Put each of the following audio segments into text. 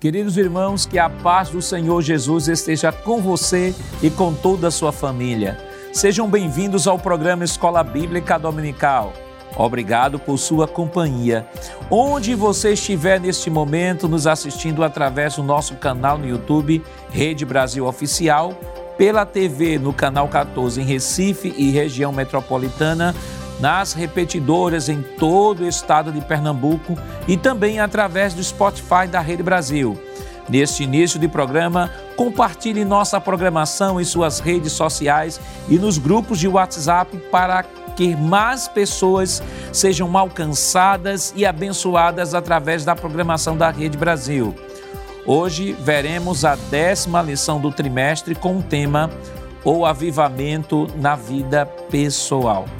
Queridos irmãos, que a paz do Senhor Jesus esteja com você e com toda a sua família. Sejam bem-vindos ao programa Escola Bíblica Dominical. Obrigado por sua companhia. Onde você estiver neste momento nos assistindo através do nosso canal no YouTube, Rede Brasil Oficial, pela TV no canal 14 em Recife e região metropolitana, nas repetidoras em todo o estado de Pernambuco e também através do Spotify da Rede Brasil. Neste início de programa, compartilhe nossa programação em suas redes sociais e nos grupos de WhatsApp para que mais pessoas sejam alcançadas e abençoadas através da programação da Rede Brasil. Hoje veremos a décima lição do trimestre com o tema O Avivamento na Vida Pessoal.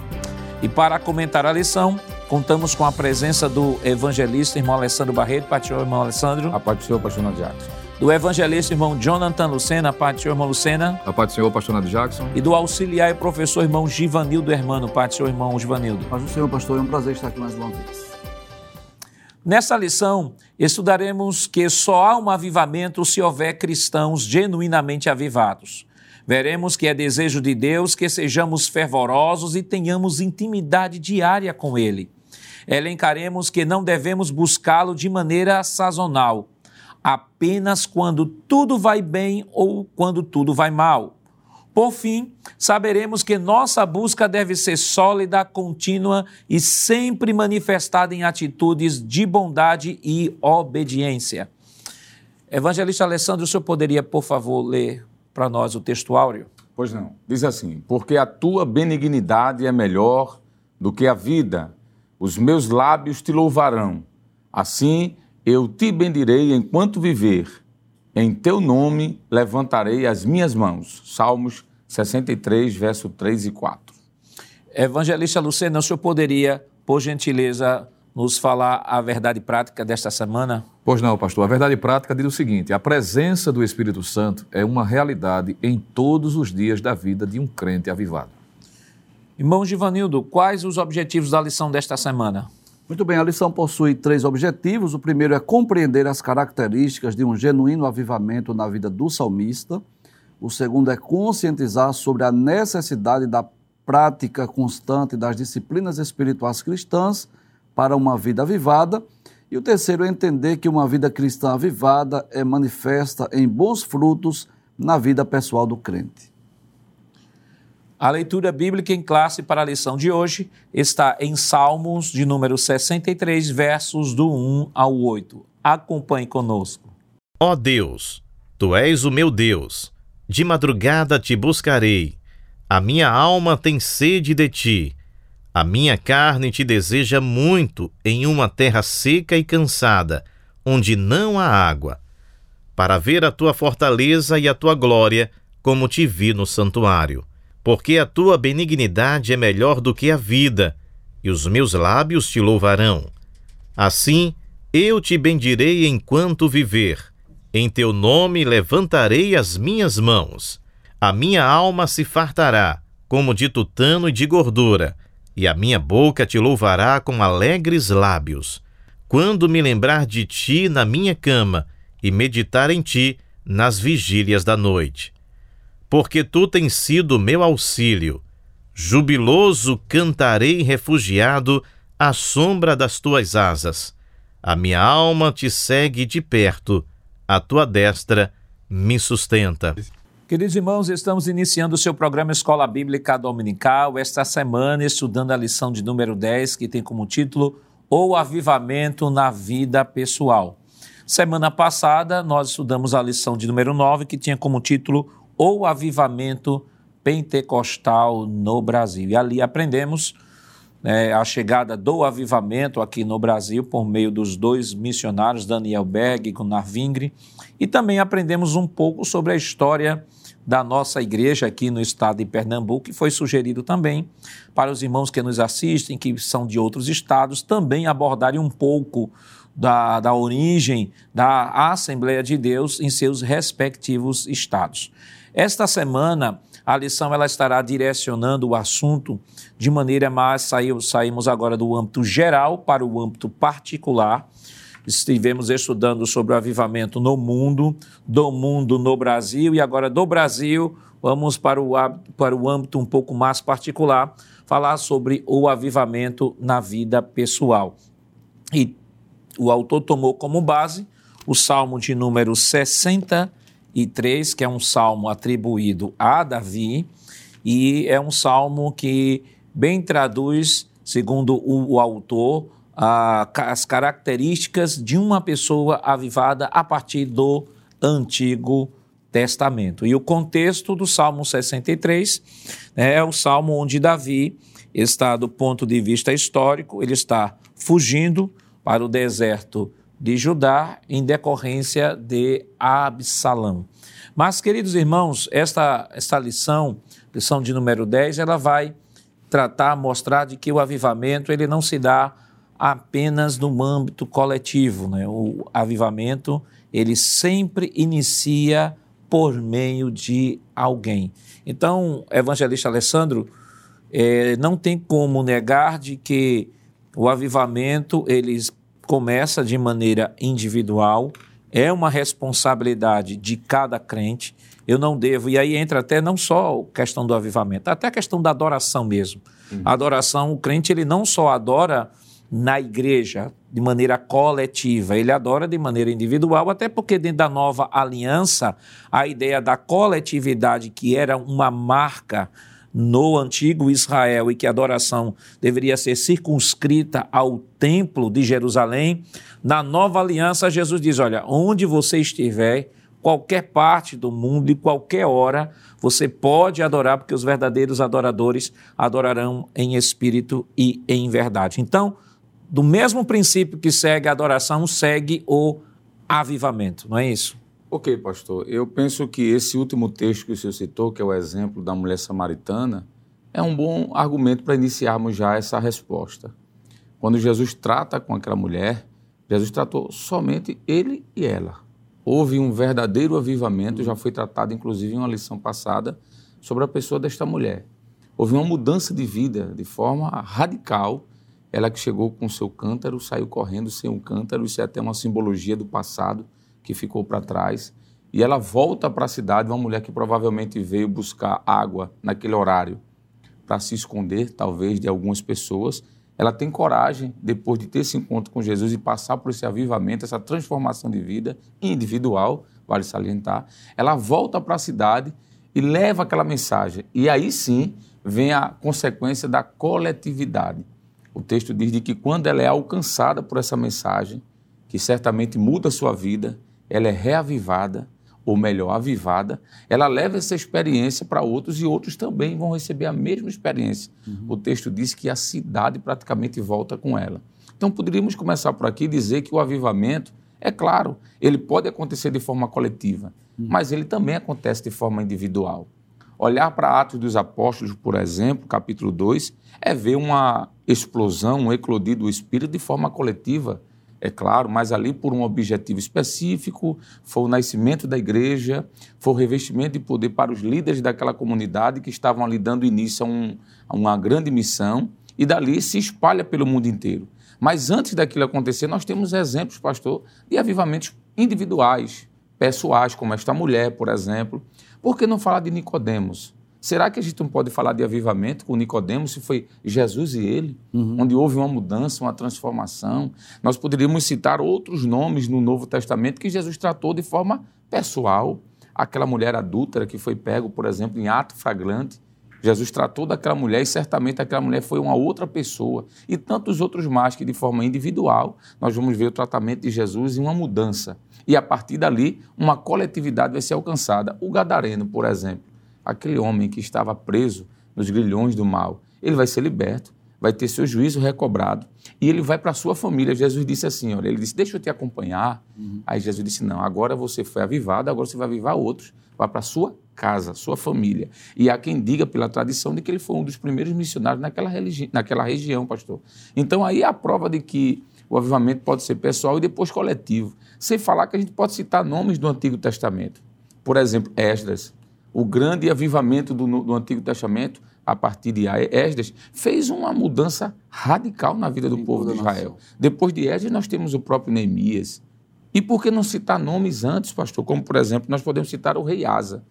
E para comentar a lição, contamos com a presença do evangelista irmão Alessandro Barreto. Do irmão Alessandro. A paz do Senhor, pastor Nando Jackson. Do evangelista irmão Jonathan Lucena. A paz do Senhor, irmão Lucena. A paz do Senhor, pastor Nando Jackson. E do auxiliar e professor irmão Givanildo Hermano. Pai do Senhor, irmão Givanildo. Paz do Senhor, pastor. É um prazer estar aqui mais uma vez. Nessa lição, estudaremos que só há um avivamento se houver cristãos genuinamente avivados. Veremos que é desejo de Deus que sejamos fervorosos e tenhamos intimidade diária com Ele. Elencaremos que não devemos buscá-lo de maneira sazonal, apenas quando tudo vai bem ou quando tudo vai mal. Por fim, saberemos que nossa busca deve ser sólida, contínua e sempre manifestada em atitudes de bondade e obediência. Evangelista Alessandro, o senhor poderia, por favor, ler para nós o texto áureo? Pois não. Diz assim: Porque a tua benignidade é melhor do que a vida, os meus lábios te louvarão. Assim eu te bendirei enquanto viver. Em teu nome levantarei as minhas mãos. Salmos 63, verso 3 e 4. Evangelista Lucena, o senhor poderia, por gentileza, nos falar a verdade prática desta semana? Pois não, pastor. A verdade prática diz o seguinte: a presença do Espírito Santo é uma realidade em todos os dias da vida de um crente avivado. Irmão Givanildo, quais os objetivos da lição desta semana? Muito bem, a lição possui três objetivos. O primeiro é compreender as características de um genuíno avivamento na vida do salmista. O segundo é conscientizar sobre a necessidade da prática constante das disciplinas espirituais cristãs para uma vida avivada. E o terceiro é entender que uma vida cristã avivada é manifesta em bons frutos na vida pessoal do crente. A leitura bíblica em classe para a lição de hoje está em Salmos de número 63, versos do 1 ao 8. Acompanhe conosco. Ó Deus, tu és o meu Deus. De madrugada te buscarei. A minha alma tem sede de ti. A minha carne te deseja muito em uma terra seca e cansada, onde não há água, para ver a tua fortaleza e a tua glória, como te vi no santuário porque a tua benignidade é melhor do que a vida, e os meus lábios te louvarão. Assim, eu te bendirei enquanto viver. Em teu nome levantarei as minhas mãos. A minha alma se fartará, como de tutano e de gordura, e a minha boca te louvará com alegres lábios. Quando me lembrar de ti na minha cama e meditar em ti nas vigílias da noite porque tu tens sido meu auxílio. Jubiloso cantarei refugiado à sombra das tuas asas. A minha alma te segue de perto, a tua destra me sustenta. Queridos irmãos, estamos iniciando o seu programa Escola Bíblica Dominical, esta semana estudando a lição de número 10, que tem como título O Avivamento na Vida Pessoal. Semana passada, nós estudamos a lição de número 9, que tinha como título ou avivamento pentecostal no Brasil. E ali aprendemos né, a chegada do avivamento aqui no Brasil por meio dos dois missionários, Daniel Berg e Gunnar Vingre, e também aprendemos um pouco sobre a história da nossa igreja aqui no estado de Pernambuco, que foi sugerido também para os irmãos que nos assistem, que são de outros estados, também abordarem um pouco da, da origem da Assembleia de Deus em seus respectivos estados. Esta semana, a lição ela estará direcionando o assunto de maneira mais. Saímos agora do âmbito geral para o âmbito particular. Estivemos estudando sobre o avivamento no mundo, do mundo no Brasil e agora do Brasil vamos para o, para o âmbito um pouco mais particular, falar sobre o avivamento na vida pessoal. E o autor tomou como base o Salmo de número 63, que é um salmo atribuído a Davi, e é um salmo que bem traduz, segundo o, o autor, as características de uma pessoa avivada a partir do Antigo Testamento. E o contexto do Salmo 63 né, é o salmo onde Davi está, do ponto de vista histórico, ele está fugindo para o deserto de Judá em decorrência de Absalão. Mas, queridos irmãos, esta, esta lição, lição de número 10, ela vai tratar, mostrar de que o avivamento ele não se dá apenas no âmbito coletivo. Né? O avivamento ele sempre inicia por meio de alguém. Então, evangelista Alessandro, é, não tem como negar de que o avivamento ele começa de maneira individual, é uma responsabilidade de cada crente. Eu não devo, e aí entra até não só a questão do avivamento, até a questão da adoração mesmo. Uhum. A adoração, o crente ele não só adora na igreja de maneira coletiva, ele adora de maneira individual, até porque dentro da nova aliança, a ideia da coletividade, que era uma marca no antigo Israel e que a adoração deveria ser circunscrita ao templo de Jerusalém, na nova aliança, Jesus diz: Olha, onde você estiver, qualquer parte do mundo e qualquer hora, você pode adorar, porque os verdadeiros adoradores adorarão em espírito e em verdade. Então, do mesmo princípio que segue a adoração, segue o avivamento, não é isso? Ok, pastor. Eu penso que esse último texto que o senhor citou, que é o exemplo da mulher samaritana, é um bom argumento para iniciarmos já essa resposta. Quando Jesus trata com aquela mulher, Jesus tratou somente ele e ela. Houve um verdadeiro avivamento, já foi tratado inclusive em uma lição passada sobre a pessoa desta mulher. Houve uma mudança de vida de forma radical ela que chegou com seu cântaro, saiu correndo sem um cântaro, isso é até uma simbologia do passado que ficou para trás. E ela volta para a cidade, uma mulher que provavelmente veio buscar água naquele horário para se esconder, talvez, de algumas pessoas. Ela tem coragem, depois de ter esse encontro com Jesus e passar por esse avivamento, essa transformação de vida individual, vale salientar. Ela volta para a cidade e leva aquela mensagem. E aí sim vem a consequência da coletividade. O texto diz de que quando ela é alcançada por essa mensagem, que certamente muda a sua vida, ela é reavivada, ou melhor, avivada, ela leva essa experiência para outros e outros também vão receber a mesma experiência. Uhum. O texto diz que a cidade praticamente volta com ela. Então poderíamos começar por aqui e dizer que o avivamento, é claro, ele pode acontecer de forma coletiva, uhum. mas ele também acontece de forma individual. Olhar para Atos dos Apóstolos, por exemplo, capítulo 2, é ver uma explosão, um eclodir do Espírito de forma coletiva, é claro, mas ali por um objetivo específico, foi o nascimento da igreja, foi o revestimento de poder para os líderes daquela comunidade que estavam ali dando início a, um, a uma grande missão, e dali se espalha pelo mundo inteiro. Mas antes daquilo acontecer, nós temos exemplos, pastor, de avivamentos individuais, pessoais, como esta mulher, por exemplo, por que não falar de Nicodemos? Será que a gente não pode falar de avivamento com Nicodemos se foi Jesus e ele, uhum. onde houve uma mudança, uma transformação? Nós poderíamos citar outros nomes no Novo Testamento que Jesus tratou de forma pessoal. Aquela mulher adúltera que foi pego, por exemplo, em ato flagrante. Jesus tratou daquela mulher e certamente aquela mulher foi uma outra pessoa. E tantos outros mais que, de forma individual, nós vamos ver o tratamento de Jesus em uma mudança e a partir dali uma coletividade vai ser alcançada. O Gadareno, por exemplo, aquele homem que estava preso nos grilhões do mal, ele vai ser liberto, vai ter seu juízo recobrado e ele vai para a sua família. Jesus disse assim: olha, ele disse, deixa eu te acompanhar. Uhum. Aí Jesus disse: não, agora você foi avivado, agora você vai avivar outros, vai para a sua casa, sua família. E há quem diga pela tradição de que ele foi um dos primeiros missionários naquela, naquela região, pastor. Então aí é a prova de que o avivamento pode ser pessoal e depois coletivo. Sem falar que a gente pode citar nomes do Antigo Testamento. Por exemplo, Esdras. O grande avivamento do, do Antigo Testamento a partir de Esdras, fez uma mudança radical na vida do povo de Israel. Depois de Esdras, nós temos o próprio Neemias. E por que não citar nomes antes, pastor? Como, por exemplo, nós podemos citar o rei Asa.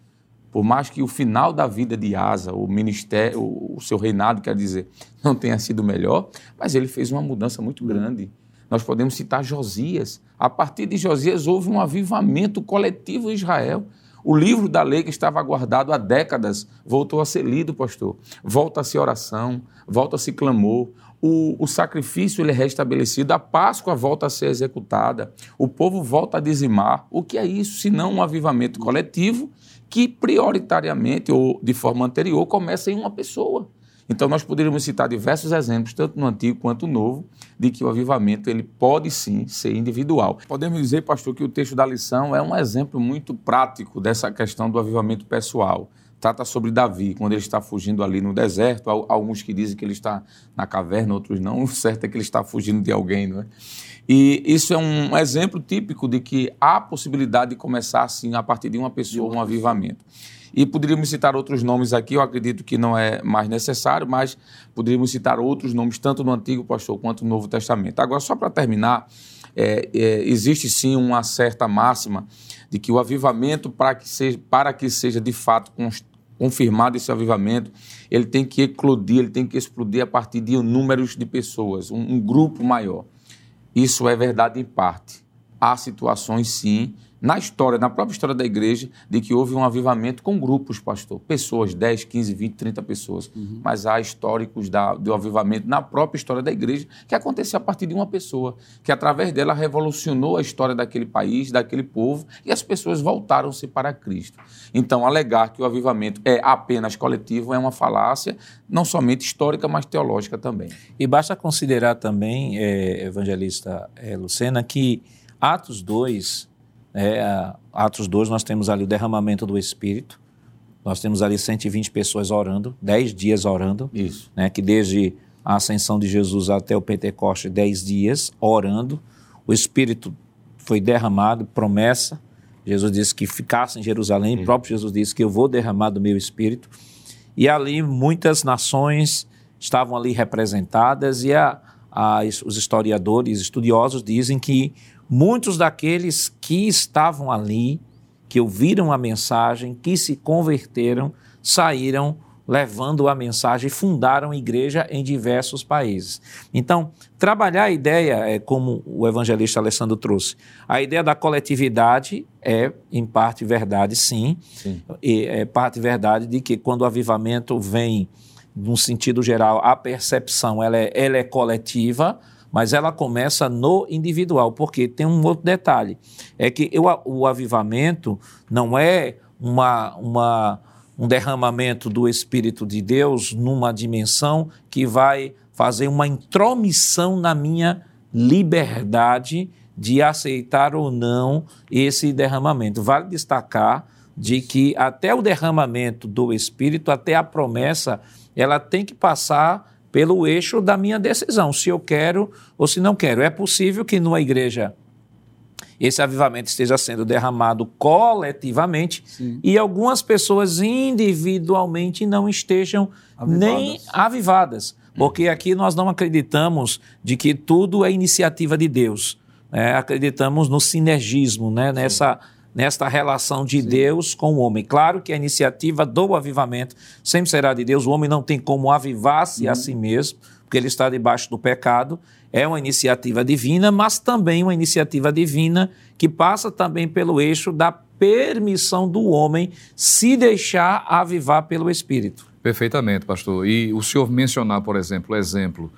Por mais que o final da vida de Asa, o ministério, o seu reinado, quer dizer, não tenha sido melhor, mas ele fez uma mudança muito grande. Nós podemos citar Josias. A partir de Josias houve um avivamento coletivo em Israel. O livro da lei que estava guardado há décadas voltou a ser lido, pastor. Volta-se oração, volta-se clamor. O, o, sacrifício ele é restabelecido, a Páscoa volta a ser executada, o povo volta a dizimar. O que é isso, se não um avivamento coletivo que prioritariamente ou de forma anterior começa em uma pessoa? Então, nós poderíamos citar diversos exemplos, tanto no Antigo quanto no Novo, de que o avivamento ele pode sim ser individual. Podemos dizer, pastor, que o texto da lição é um exemplo muito prático dessa questão do avivamento pessoal. Trata sobre Davi, quando ele está fugindo ali no deserto. Há alguns que dizem que ele está na caverna, outros não. O certo é que ele está fugindo de alguém, não é? E isso é um exemplo típico de que há possibilidade de começar assim, a partir de uma pessoa, um avivamento. E poderíamos citar outros nomes aqui, eu acredito que não é mais necessário, mas poderíamos citar outros nomes, tanto no Antigo Pastor quanto no Novo Testamento. Agora, só para terminar, é, é, existe sim uma certa máxima de que o avivamento, para que seja, para que seja de fato confirmado esse avivamento, ele tem que eclodir, ele tem que explodir a partir de números de pessoas, um, um grupo maior. Isso é verdade em parte. Há situações, sim, na história, na própria história da igreja, de que houve um avivamento com grupos, pastor. Pessoas, 10, 15, 20, 30 pessoas. Uhum. Mas há históricos da, do avivamento na própria história da igreja que aconteceu a partir de uma pessoa, que através dela revolucionou a história daquele país, daquele povo, e as pessoas voltaram-se para Cristo. Então, alegar que o avivamento é apenas coletivo é uma falácia, não somente histórica, mas teológica também. E basta considerar também, é, evangelista é, Lucena, que Atos 2 é, Atos 2, nós temos ali o derramamento do Espírito. Nós temos ali 120 pessoas orando, 10 dias orando. Isso. Né, que desde a ascensão de Jesus até o Pentecoste, 10 dias orando. O Espírito foi derramado, promessa. Jesus disse que ficasse em Jerusalém. O próprio Jesus disse que eu vou derramar do meu Espírito. E ali muitas nações estavam ali representadas e a, a, os historiadores, estudiosos dizem que muitos daqueles que estavam ali, que ouviram a mensagem, que se converteram, saíram levando a mensagem e fundaram igreja em diversos países. Então, trabalhar a ideia, é, como o evangelista Alessandro trouxe, a ideia da coletividade é, em parte, verdade, sim. sim. E é parte verdade de que quando o avivamento vem, num sentido geral, a percepção ela é, ela é coletiva, mas ela começa no individual, porque tem um outro detalhe, é que eu, o avivamento não é uma, uma, um derramamento do Espírito de Deus numa dimensão que vai fazer uma intromissão na minha liberdade de aceitar ou não esse derramamento. Vale destacar de que até o derramamento do Espírito, até a promessa, ela tem que passar pelo eixo da minha decisão, se eu quero ou se não quero. É possível que numa igreja esse avivamento esteja sendo derramado coletivamente Sim. e algumas pessoas individualmente não estejam avivadas. nem avivadas. Porque aqui nós não acreditamos de que tudo é iniciativa de Deus. Né? Acreditamos no sinergismo, né? nessa nesta relação de Sim. Deus com o homem. Claro que a iniciativa do avivamento sempre será de Deus, o homem não tem como avivar-se uhum. a si mesmo, porque ele está debaixo do pecado. É uma iniciativa divina, mas também uma iniciativa divina que passa também pelo eixo da permissão do homem se deixar avivar pelo Espírito. Perfeitamente, pastor. E o senhor mencionar, por exemplo, o exemplo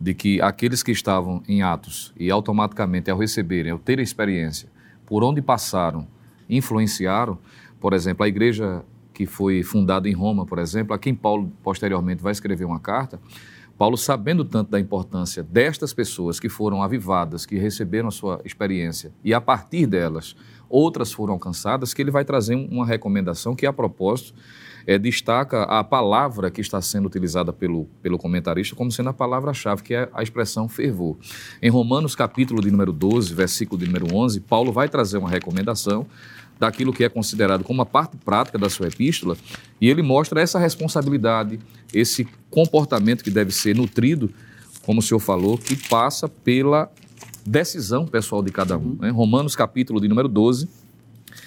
de que aqueles que estavam em Atos e automaticamente ao receberem, ao ter a experiência, por onde passaram, influenciaram, por exemplo, a igreja que foi fundada em Roma, por exemplo, a quem Paulo posteriormente vai escrever uma carta, Paulo, sabendo tanto da importância destas pessoas que foram avivadas, que receberam a sua experiência, e a partir delas outras foram alcançadas, que ele vai trazer uma recomendação que, a propósito, é, destaca a palavra que está sendo utilizada pelo, pelo comentarista como sendo a palavra-chave, que é a expressão fervor. Em Romanos, capítulo de número 12, versículo de número 11, Paulo vai trazer uma recomendação daquilo que é considerado como a parte prática da sua epístola, e ele mostra essa responsabilidade, esse comportamento que deve ser nutrido, como o senhor falou, que passa pela decisão pessoal de cada um. Né? Romanos, capítulo de número 12,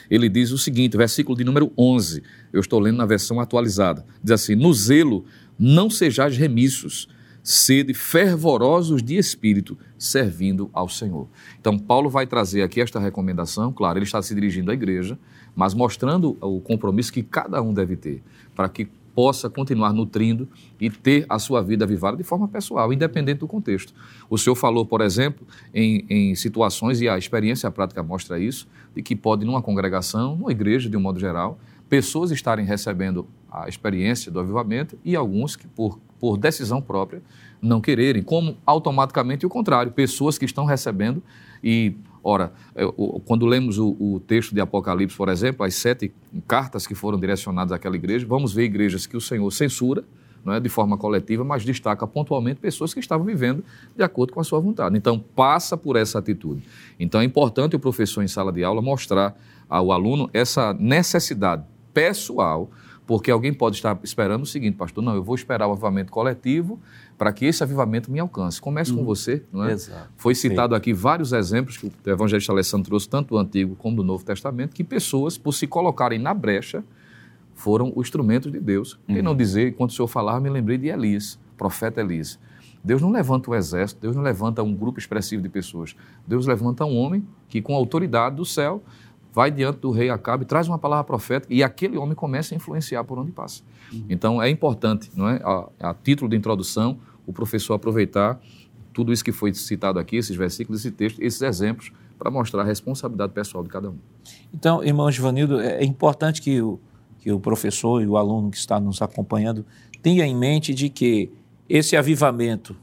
ele diz o seguinte, versículo de número 11, eu estou lendo na versão atualizada, diz assim: No zelo não sejais remissos, sede fervorosos de espírito, servindo ao Senhor. Então, Paulo vai trazer aqui esta recomendação, claro, ele está se dirigindo à igreja, mas mostrando o compromisso que cada um deve ter, para que possa continuar nutrindo e ter a sua vida avivada de forma pessoal, independente do contexto. O senhor falou, por exemplo, em, em situações, e a experiência prática mostra isso, de que pode, numa congregação, numa igreja de um modo geral, pessoas estarem recebendo a experiência do avivamento e alguns que, por, por decisão própria, não quererem, como automaticamente o contrário, pessoas que estão recebendo e Ora, quando lemos o, o, texto de Apocalipse, por exemplo, as sete cartas que foram direcionadas àquela igreja, vamos ver igrejas que o Senhor censura, não é de forma coletiva, mas destaca pontualmente pessoas que estavam vivendo de acordo com a sua vontade. Então, passa por essa atitude. Então, é importante o professor em sala de aula mostrar ao aluno essa necessidade pessoal porque alguém pode estar esperando o seguinte, pastor, não, eu vou esperar o avivamento coletivo para que esse avivamento me alcance. Comece uhum. com você, não é? Exato. Foi citado aqui vários exemplos que o evangelista Alessandro trouxe, tanto do Antigo como do Novo Testamento, que pessoas, por se colocarem na brecha, foram os instrumentos de Deus. Uhum. Quem não dizer, enquanto o senhor falava, me lembrei de Elias, profeta Elias. Deus não levanta um exército, Deus não levanta um grupo expressivo de pessoas. Deus levanta um homem que, com a autoridade do céu, vai diante do rei Acabe, traz uma palavra profética e aquele homem começa a influenciar por onde passa. Uhum. Então é importante, não é? A, a, título de introdução, o professor aproveitar tudo isso que foi citado aqui, esses versículos, esse texto, esses exemplos, para mostrar a responsabilidade pessoal de cada um. Então, irmão Givanildo, é, é importante que o, que o professor e o aluno que está nos acompanhando tenha em mente de que esse avivamento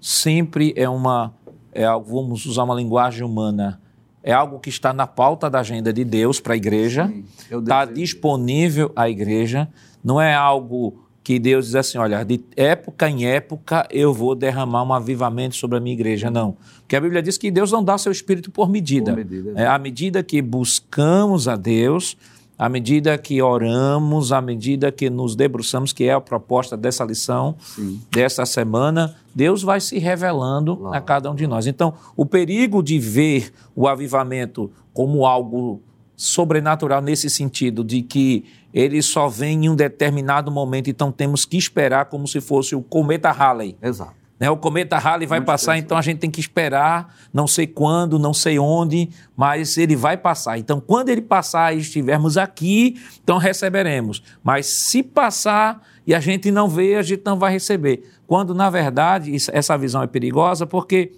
sempre é uma, é, vamos usar uma linguagem humana, é algo que está na pauta da agenda de Deus para a igreja, está disponível à igreja, não é algo que Deus diz assim, olha, de época em época eu vou derramar um avivamento sobre a minha igreja, não. Porque a Bíblia diz que Deus não dá seu espírito por medida. Por medida é, à medida que buscamos a Deus, à medida que oramos, à medida que nos debruçamos, que é a proposta dessa lição, Sim. dessa semana, Deus vai se revelando a cada um de nós. Então, o perigo de ver o avivamento como algo sobrenatural nesse sentido, de que ele só vem em um determinado momento, então temos que esperar como se fosse o cometa Halley. Exato. Né? O cometa Halley vai Muito passar, então a gente tem que esperar, não sei quando, não sei onde, mas ele vai passar. Então, quando ele passar e estivermos aqui, então receberemos. Mas se passar e a gente não vê, a gente não vai receber. Quando, na verdade, essa visão é perigosa, porque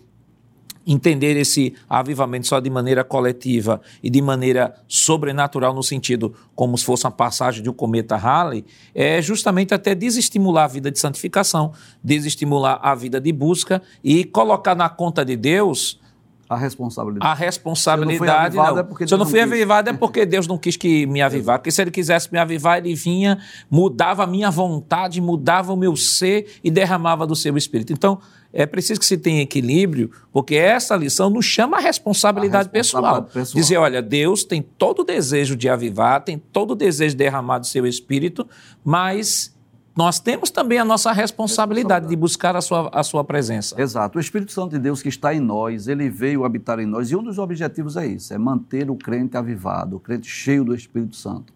entender esse avivamento só de maneira coletiva e de maneira sobrenatural, no sentido como se fosse uma passagem de um cometa Halley, é justamente até desestimular a vida de santificação, desestimular a vida de busca e colocar na conta de Deus a responsabilidade. A responsabilidade. Se eu não, não. É se eu não fui avivado é porque Deus não quis que me avivar. Porque se ele quisesse me avivar, ele vinha, mudava a minha vontade, mudava o meu ser e derramava do seu espírito. Então, é preciso que se tenha equilíbrio, porque essa lição nos chama a responsabilidade, a responsabilidade pessoal. pessoal. Dizer, olha, Deus tem todo o desejo de avivar, tem todo o desejo de derramar do seu espírito, mas nós temos também a nossa responsabilidade, responsabilidade, de buscar a sua, a sua presença. Exato. O Espírito Santo de Deus que está em nós, ele veio habitar em nós, e um dos objetivos é isso, é manter o crente avivado, o crente cheio do Espírito Santo.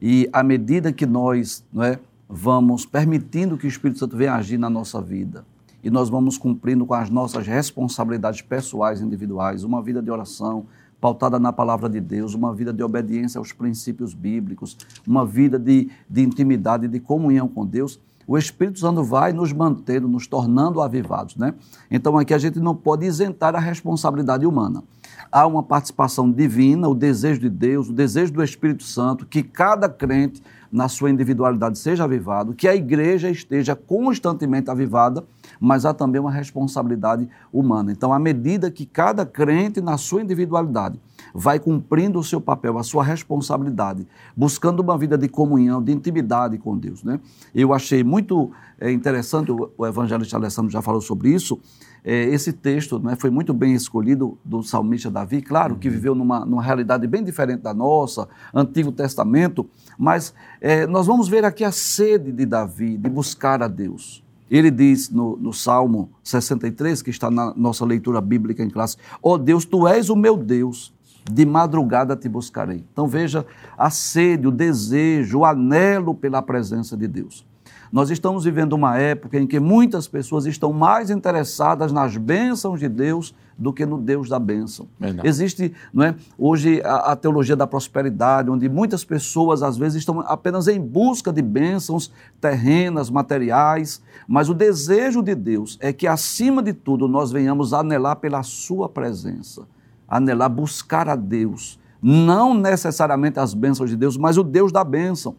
E à medida que nós não é, vamos permitindo que o Espírito Santo venha agir na nossa vida, e nós vamos cumprindo com as nossas responsabilidades pessoais, individuais, uma vida de oração pautada na palavra de Deus, uma vida de obediência aos princípios bíblicos, uma vida de, de intimidade, de comunhão com Deus, o Espírito Santo vai nos mantendo, nos tornando avivados, né? Então aqui a gente não pode isentar a responsabilidade humana. Há uma participação divina, o desejo de Deus, o desejo do Espírito Santo, que cada crente na sua individualidade seja avivado, que a igreja esteja constantemente avivada, mas há também uma responsabilidade humana. Então, à medida que cada crente, na sua individualidade, vai cumprindo o seu papel, a sua responsabilidade, buscando uma vida de comunhão, de intimidade com Deus. Né? Eu achei muito é, interessante, o, evangelista Alessandro já falou sobre isso, é, esse texto né, foi muito bem escolhido do salmista Davi, claro que uhum. viveu numa, numa realidade bem diferente da nossa, Antigo Testamento, mas é, nós vamos ver aqui a sede de Davi de buscar a Deus. Ele diz no, no, Salmo 63, que está na nossa leitura bíblica em classe: Ó oh Deus, tu és o meu Deus, de madrugada te buscarei. Então veja a sede, o desejo, o anelo pela presença de Deus. Nós estamos vivendo uma época em que muitas pessoas estão mais interessadas nas bênçãos de Deus do que no Deus da bênção. Verdade. Existe não é, hoje a, a, teologia da prosperidade, onde muitas pessoas às vezes estão apenas em busca de bênçãos terrenas, materiais, mas o desejo de Deus é que, acima de tudo, nós venhamos anelar pela Sua presença, anelar buscar a Deus. Não necessariamente as bênçãos de Deus, mas o Deus da bênção.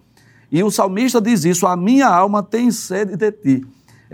E o salmista diz isso: a minha alma tem sede de ti.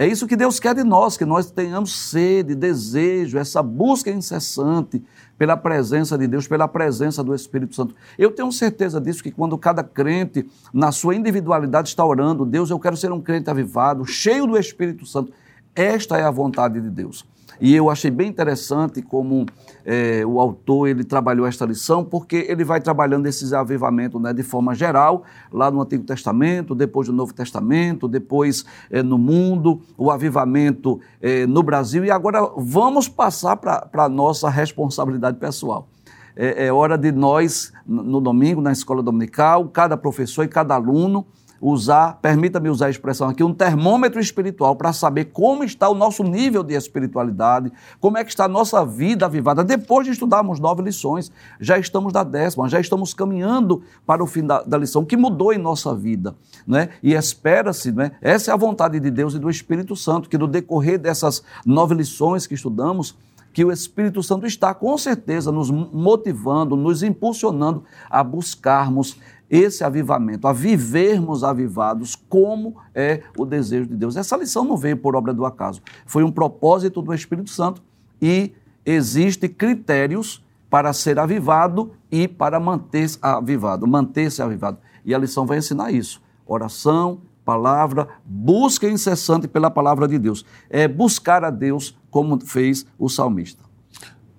É isso que Deus quer de nós, que nós tenhamos sede, desejo, essa busca incessante pela presença de Deus, pela presença do Espírito Santo. Eu tenho certeza disso, que quando cada crente, na sua individualidade, está orando, Deus, eu quero ser um crente avivado, cheio do Espírito Santo. Esta é a vontade de Deus. E eu achei bem interessante como é, o autor ele trabalhou esta lição, porque ele vai trabalhando esses avivamentos né, de forma geral, lá no Antigo Testamento, depois do Novo Testamento, depois é, no mundo, o avivamento é, no Brasil. E agora vamos passar para a nossa responsabilidade pessoal. É, é hora de nós, no domingo, na escola dominical, cada professor e cada aluno, usar, permita-me usar a expressão aqui, um termômetro espiritual para saber como está o nosso nível de espiritualidade, como é que está a nossa vida avivada. Depois de estudarmos nove lições, já estamos na décima, já estamos caminhando para o fim da, da lição, que mudou em nossa vida. Né? E espera-se, né? essa é a vontade de Deus e do Espírito Santo, que no decorrer dessas nove lições que estudamos, que o Espírito Santo está com certeza nos motivando, nos impulsionando a buscarmos esse avivamento, a vivermos avivados como é o desejo de Deus. Essa lição não veio por obra do acaso, foi um propósito do Espírito Santo e existem critérios para ser avivado e para manter-se avivado, manter-se avivado. E a lição vai ensinar isso. Oração, palavra, busca incessante pela palavra de Deus. É buscar a Deus como fez o salmista.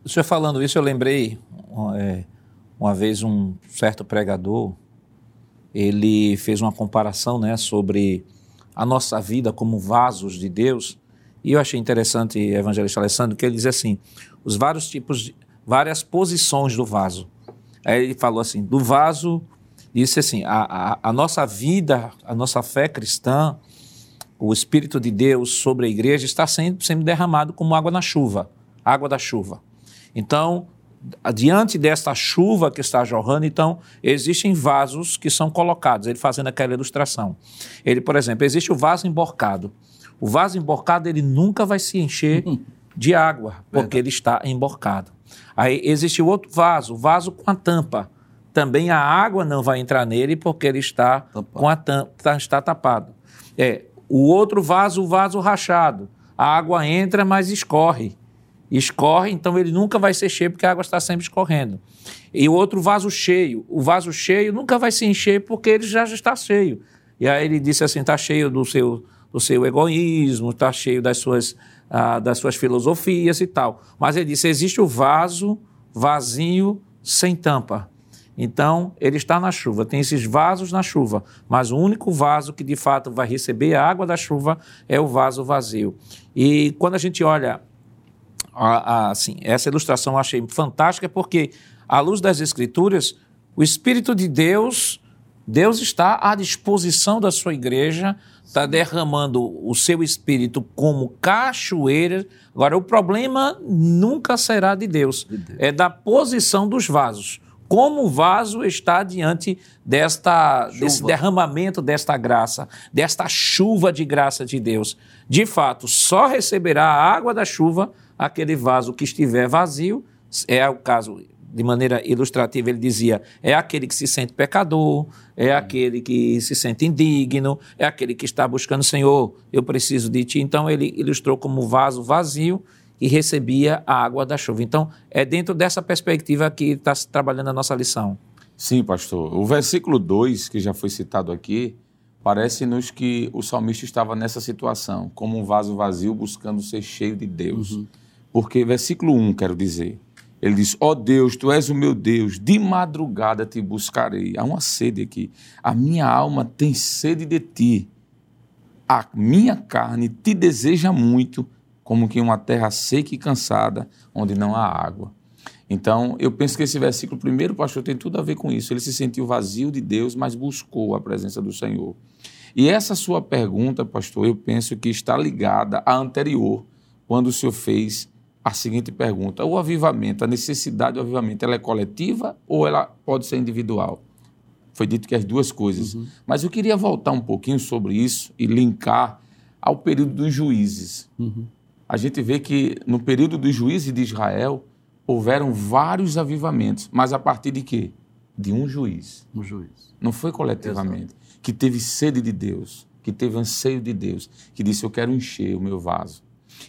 O senhor falando isso, eu lembrei é, uma vez um certo pregador ele fez uma comparação né, sobre a nossa vida como vasos de Deus. E eu achei interessante, evangelista Alessandro, que ele diz assim: os vários tipos, de, várias posições do vaso. Aí ele falou assim: do vaso, disse assim, a, a, a nossa vida, a nossa fé cristã, o Espírito de Deus sobre a igreja está sendo, sendo derramado como água na chuva, água da chuva. Então, diante desta chuva que está jorrando, então existem vasos que são colocados, ele fazendo aquela ilustração. Ele, por exemplo, existe o vaso emborcado. O vaso emborcado ele nunca vai se encher de água, porque ele está emborcado. Aí existe o outro vaso, o vaso com a tampa. Também a água não vai entrar nele porque ele está tapado. com a tampa, está tapado. É, o outro vaso, o vaso rachado. A água entra, mas escorre escorre, então ele nunca vai ser cheio porque a água está sempre escorrendo. E o outro vaso cheio, o vaso cheio nunca vai se encher porque ele já está cheio. E aí ele disse assim, está cheio do seu, do seu egoísmo, está cheio das suas, ah, das suas filosofias e tal. Mas ele disse, existe o vaso vazio sem tampa. Então, ele está na chuva, tem esses vasos na chuva, mas o único vaso que de fato vai receber a água da chuva é o vaso vazio. E quando a gente olha a, a, assim, essa ilustração eu achei fantástica porque, à luz das Escrituras, o Espírito de Deus, Deus está à disposição da sua igreja, está derramando o seu Espírito como cachoeira. Agora, o problema nunca será de Deus, de Deus. é da posição dos vasos como o vaso está diante desta, desse derramamento desta graça, desta chuva de graça de Deus. De fato, só receberá a água da chuva aquele vaso que estiver vazio, é o caso, de maneira ilustrativa, ele dizia: é aquele que se sente pecador, é aquele que se sente indigno, é aquele que está buscando, Senhor, eu preciso de ti. Então ele ilustrou como vaso vazio que recebia a água da chuva. Então, é dentro dessa perspectiva que está se trabalhando a nossa lição. Sim, pastor. O versículo 2, que já foi citado aqui, parece-nos que o salmista estava nessa situação, como um vaso vazio buscando ser cheio de Deus. Uhum. Porque, versículo 1, quero dizer, ele diz: Ó oh Deus, tu és o meu Deus, de madrugada te buscarei. Há uma sede aqui. A minha alma tem sede de ti. A minha carne te deseja muito, como que uma terra seca e cansada, onde não há água. Então, eu penso que esse versículo, primeiro, pastor, tem tudo a ver com isso. Ele se sentiu vazio de Deus, mas buscou a presença do Senhor. E essa sua pergunta, pastor, eu penso que está ligada à anterior, quando o senhor fez a seguinte pergunta: o avivamento, a necessidade do avivamento, ela é coletiva ou ela pode ser individual? Foi dito que as duas coisas. Uhum. Mas eu queria voltar um pouquinho sobre isso e linkar ao período dos juízes. Uhum. A gente vê que no período dos juízes de Israel houveram vários avivamentos, mas a partir de quê? De um juiz. Um juiz. Não foi coletivamente. Exato. Que teve sede de Deus, que teve anseio de Deus, que disse: Eu quero encher o meu vaso.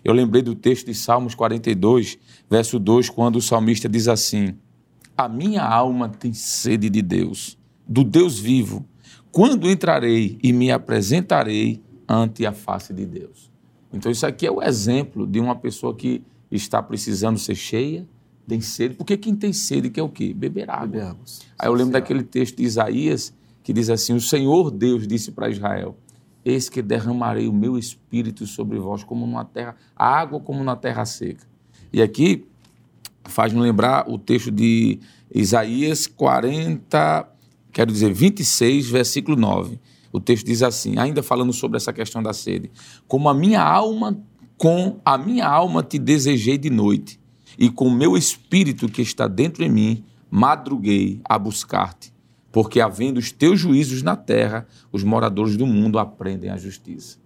Eu lembrei do texto de Salmos 42, verso 2, quando o salmista diz assim: A minha alma tem sede de Deus, do Deus vivo. Quando entrarei e me apresentarei ante a face de Deus. Então, isso aqui é o exemplo de uma pessoa que está precisando ser cheia, tem sede, porque quem tem sede quer o quê? Beber água. Beber água. Aí eu lembro daquele texto de Isaías que diz assim: O Senhor Deus disse para Israel: Eis que derramarei o meu espírito sobre vós, como numa terra, a água como na terra seca. E aqui faz-me lembrar o texto de Isaías 40, quero dizer, 26, versículo 9. O texto diz assim, ainda falando sobre essa questão da sede: Como a minha alma, com a minha alma te desejei de noite, e com o meu espírito que está dentro de mim, madruguei a buscar-te porque havendo os teus juízos na terra, os moradores do mundo aprendem a justiça.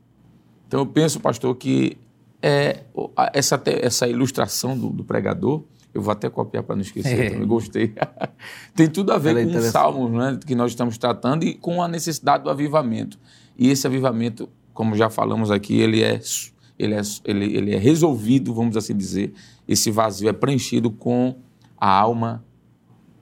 Então eu penso, pastor, que é, essa, essa ilustração do, do pregador, eu vou até copiar para não esquecer, é. eu gostei. Tem tudo a ver Ela é com os salmos né, que nós estamos tratando e com a necessidade do avivamento. E esse avivamento, como já falamos aqui, ele é, ele é, ele, ele é resolvido, vamos assim dizer. Esse vazio é preenchido com a alma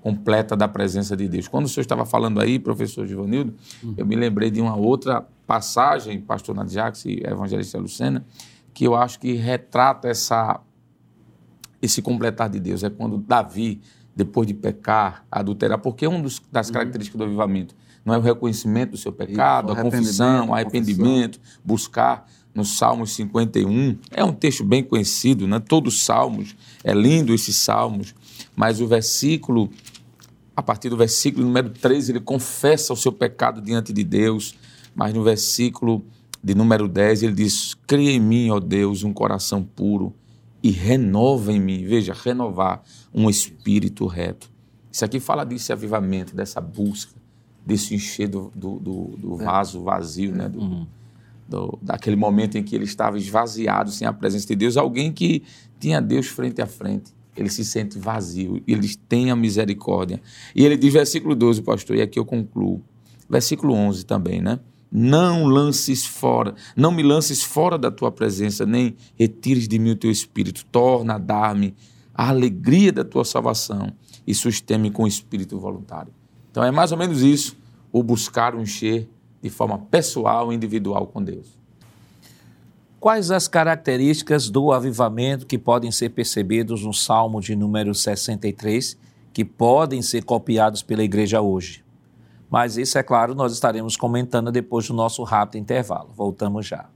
completa da presença de Deus. Quando o senhor estava falando aí, professor Givanildo, uhum. eu me lembrei de uma outra passagem, pastor Nadiax e evangelista Lucena, que eu acho que retrata essa, esse completar de Deus. É quando Davi, depois de pecar, adulterar, porque é uma das uhum. características do avivamento não é o reconhecimento do seu pecado, Isso, a confissão, o arrependimento, buscar nos Salmos 51. É um texto bem conhecido, né? Todos os Salmos, é lindo esses Salmos, mas o versículo a partir do versículo número 13, ele confessa o seu pecado diante de Deus, mas no versículo de número 10, ele diz: Cria em mim, ó Deus, um coração puro e renova em mim. Veja, renovar um espírito reto. Isso aqui fala desse avivamento, dessa busca, desse encher do, do, do, é. vaso vazio, né? Do, uhum. do, daquele momento em que ele estava esvaziado, sem a presença de Deus. Alguém que tinha Deus frente a frente ele se sente vazio, ele tem a misericórdia. E ele diz, versículo 12, pastor, e aqui eu concluo. Versículo 11 também, né? Não lances fora, não me lances fora da tua presença, nem retires de mim o teu espírito. Torna a dar-me a alegria da tua salvação e susteme com o espírito voluntário. Então é mais ou menos isso, o buscar o encher de forma pessoal e individual com Deus. Quais as características do avivamento que podem ser percebidos no Salmo de número 63, que podem ser copiados pela igreja hoje? Mas isso, é claro, nós estaremos comentando depois do nosso rápido intervalo. Voltamos já.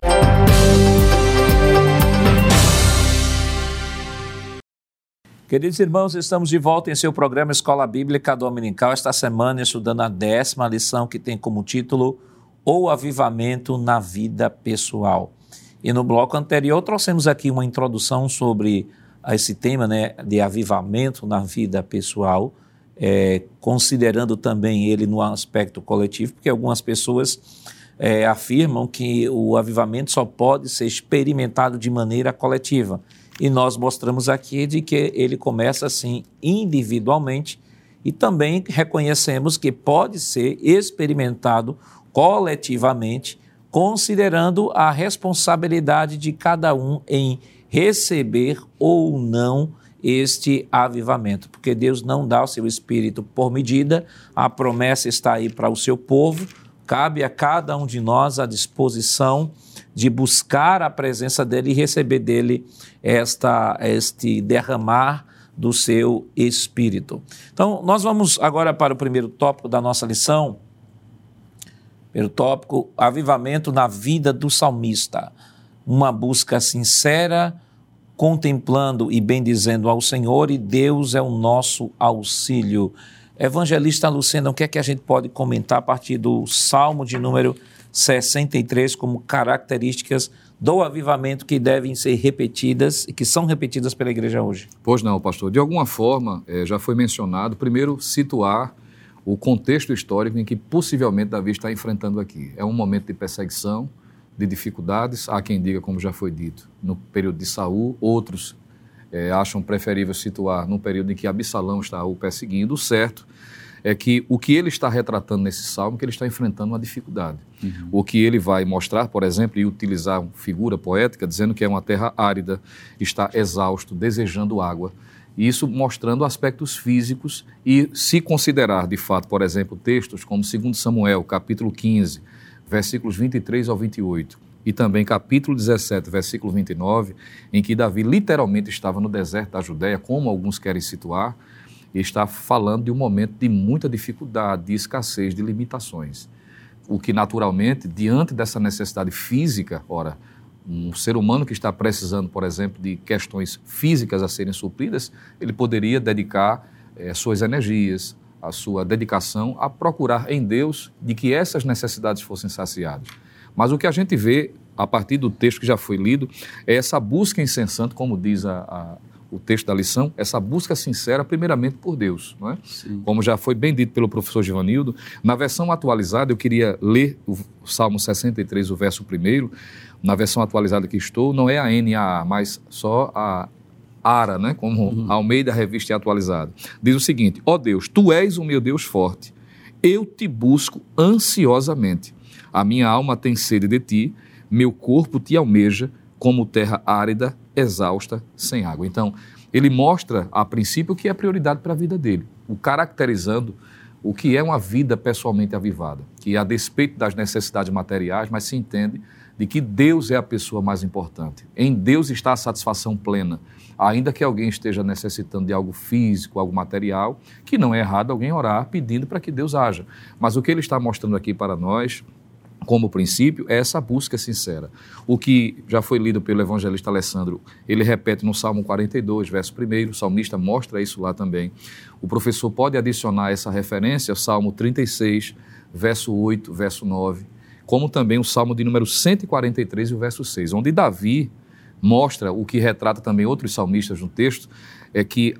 Queridos irmãos, estamos de volta em seu programa Escola Bíblica Dominical, esta semana estudando a décima lição que tem como título O Avivamento na Vida Pessoal. E no bloco anterior trouxemos aqui uma introdução sobre esse tema né, de avivamento na vida pessoal, é, considerando também ele no aspecto coletivo, porque algumas pessoas é, afirmam que o avivamento só pode ser experimentado de maneira coletiva. E nós mostramos aqui de que ele começa assim individualmente e também reconhecemos que pode ser experimentado coletivamente considerando a responsabilidade de cada um em receber ou não este avivamento, porque Deus não dá o seu espírito por medida, a promessa está aí para o seu povo, cabe a cada um de nós a disposição de buscar a presença dele e receber dele esta este derramar do seu espírito. Então, nós vamos agora para o primeiro tópico da nossa lição. Primeiro tópico, avivamento na vida do salmista. Uma busca sincera, contemplando e bendizendo ao Senhor, e Deus é o nosso auxílio. Evangelista Lucena, o que é que a gente pode comentar a partir do Salmo de número 63 como características do avivamento que devem ser repetidas e que são repetidas pela igreja hoje? Pois não, pastor. De alguma forma, é, já foi mencionado, primeiro, situar o contexto histórico em que possivelmente Davi está enfrentando aqui. É um momento de perseguição, de dificuldades. Há quem diga, como já foi dito, no período de Saul, outros é, acham preferível situar no período em que Absalão está o perseguindo. O certo é que o que ele está retratando nesse salmo é que ele está enfrentando uma dificuldade. Uhum. O que ele vai mostrar, por exemplo, e utilizar uma figura poética, dizendo que é uma terra árida, está exausto, desejando água. Isso mostrando aspectos físicos e se considerar, de fato, por exemplo, textos como 2 Samuel, capítulo 15, versículos 23 ao 28, e também capítulo 17, versículo 29, em que Davi literalmente estava no deserto da Judéia, como alguns querem situar, e está falando de um momento de muita dificuldade, de escassez, de limitações. O que, naturalmente, diante dessa necessidade física, ora, um ser humano que está precisando, por exemplo, de questões físicas a serem supridas, ele poderia dedicar eh, suas energias, a sua dedicação a procurar em Deus de que essas necessidades fossem saciadas. Mas o que a gente vê a partir do texto que já foi lido é essa busca incessante, como diz a, a o texto da lição, essa busca sincera, primeiramente por Deus. Não é? Como já foi bem dito pelo professor Givanildo, na versão atualizada, eu queria ler o Salmo 63, o verso 1. Na versão atualizada que estou, não é a NAA, mas só a ARA, né? como uhum. a Almeida Revista é atualizada. Diz o seguinte: Ó oh Deus, tu és o meu Deus forte, eu te busco ansiosamente. A minha alma tem sede de ti, meu corpo te almeja, como terra árida, exausta, sem água. Então, ele mostra, a princípio, o que é prioridade para a vida dele, o caracterizando o que é uma vida pessoalmente avivada, que a despeito das necessidades materiais, mas se entende de que Deus é a pessoa mais importante. Em Deus está a satisfação plena, ainda que alguém esteja necessitando de algo físico, algo material, que não é errado alguém orar pedindo para que Deus haja. Mas o que ele está mostrando aqui para nós como princípio é essa busca sincera. O que já foi lido pelo evangelista Alessandro, ele repete no Salmo 42, verso 1, o salmista mostra isso lá também. O professor pode adicionar essa referência ao Salmo 36, verso 8, verso 9, como também o Salmo de número 143 e o verso 6, onde Davi mostra o que retrata também outros salmistas no texto, é que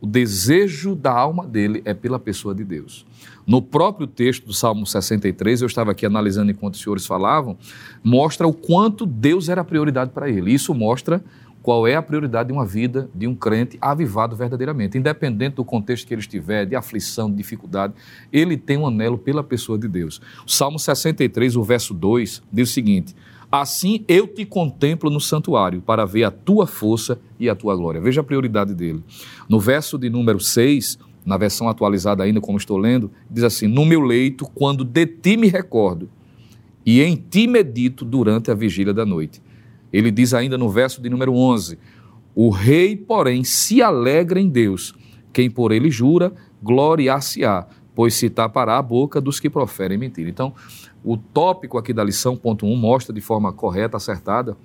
o desejo da alma dele é pela pessoa de Deus. No próprio texto do Salmo 63, eu estava aqui analisando enquanto os senhores falavam, mostra o quanto Deus era prioridade para ele. Isso mostra qual é a prioridade de uma vida de um crente avivado verdadeiramente. Independente do contexto que ele estiver, de aflição, de dificuldade, ele tem um anelo pela pessoa de Deus. O Salmo 63, o verso 2, diz o seguinte: Assim eu te contemplo no santuário, para ver a tua força e a tua glória. Veja a prioridade dele. No verso de número 6, na versão atualizada ainda, como estou lendo, diz assim: No meu leito, quando de ti me recordo, e em ti medito durante a vigília da noite. Ele diz ainda no verso de número 11: O rei, porém, se alegra em Deus. Quem por ele jura, gloriar-se-á, pois se tapará a boca dos que proferem mentira. Então, o tópico aqui da lição, ponto 1, um, mostra de forma correta, acertada,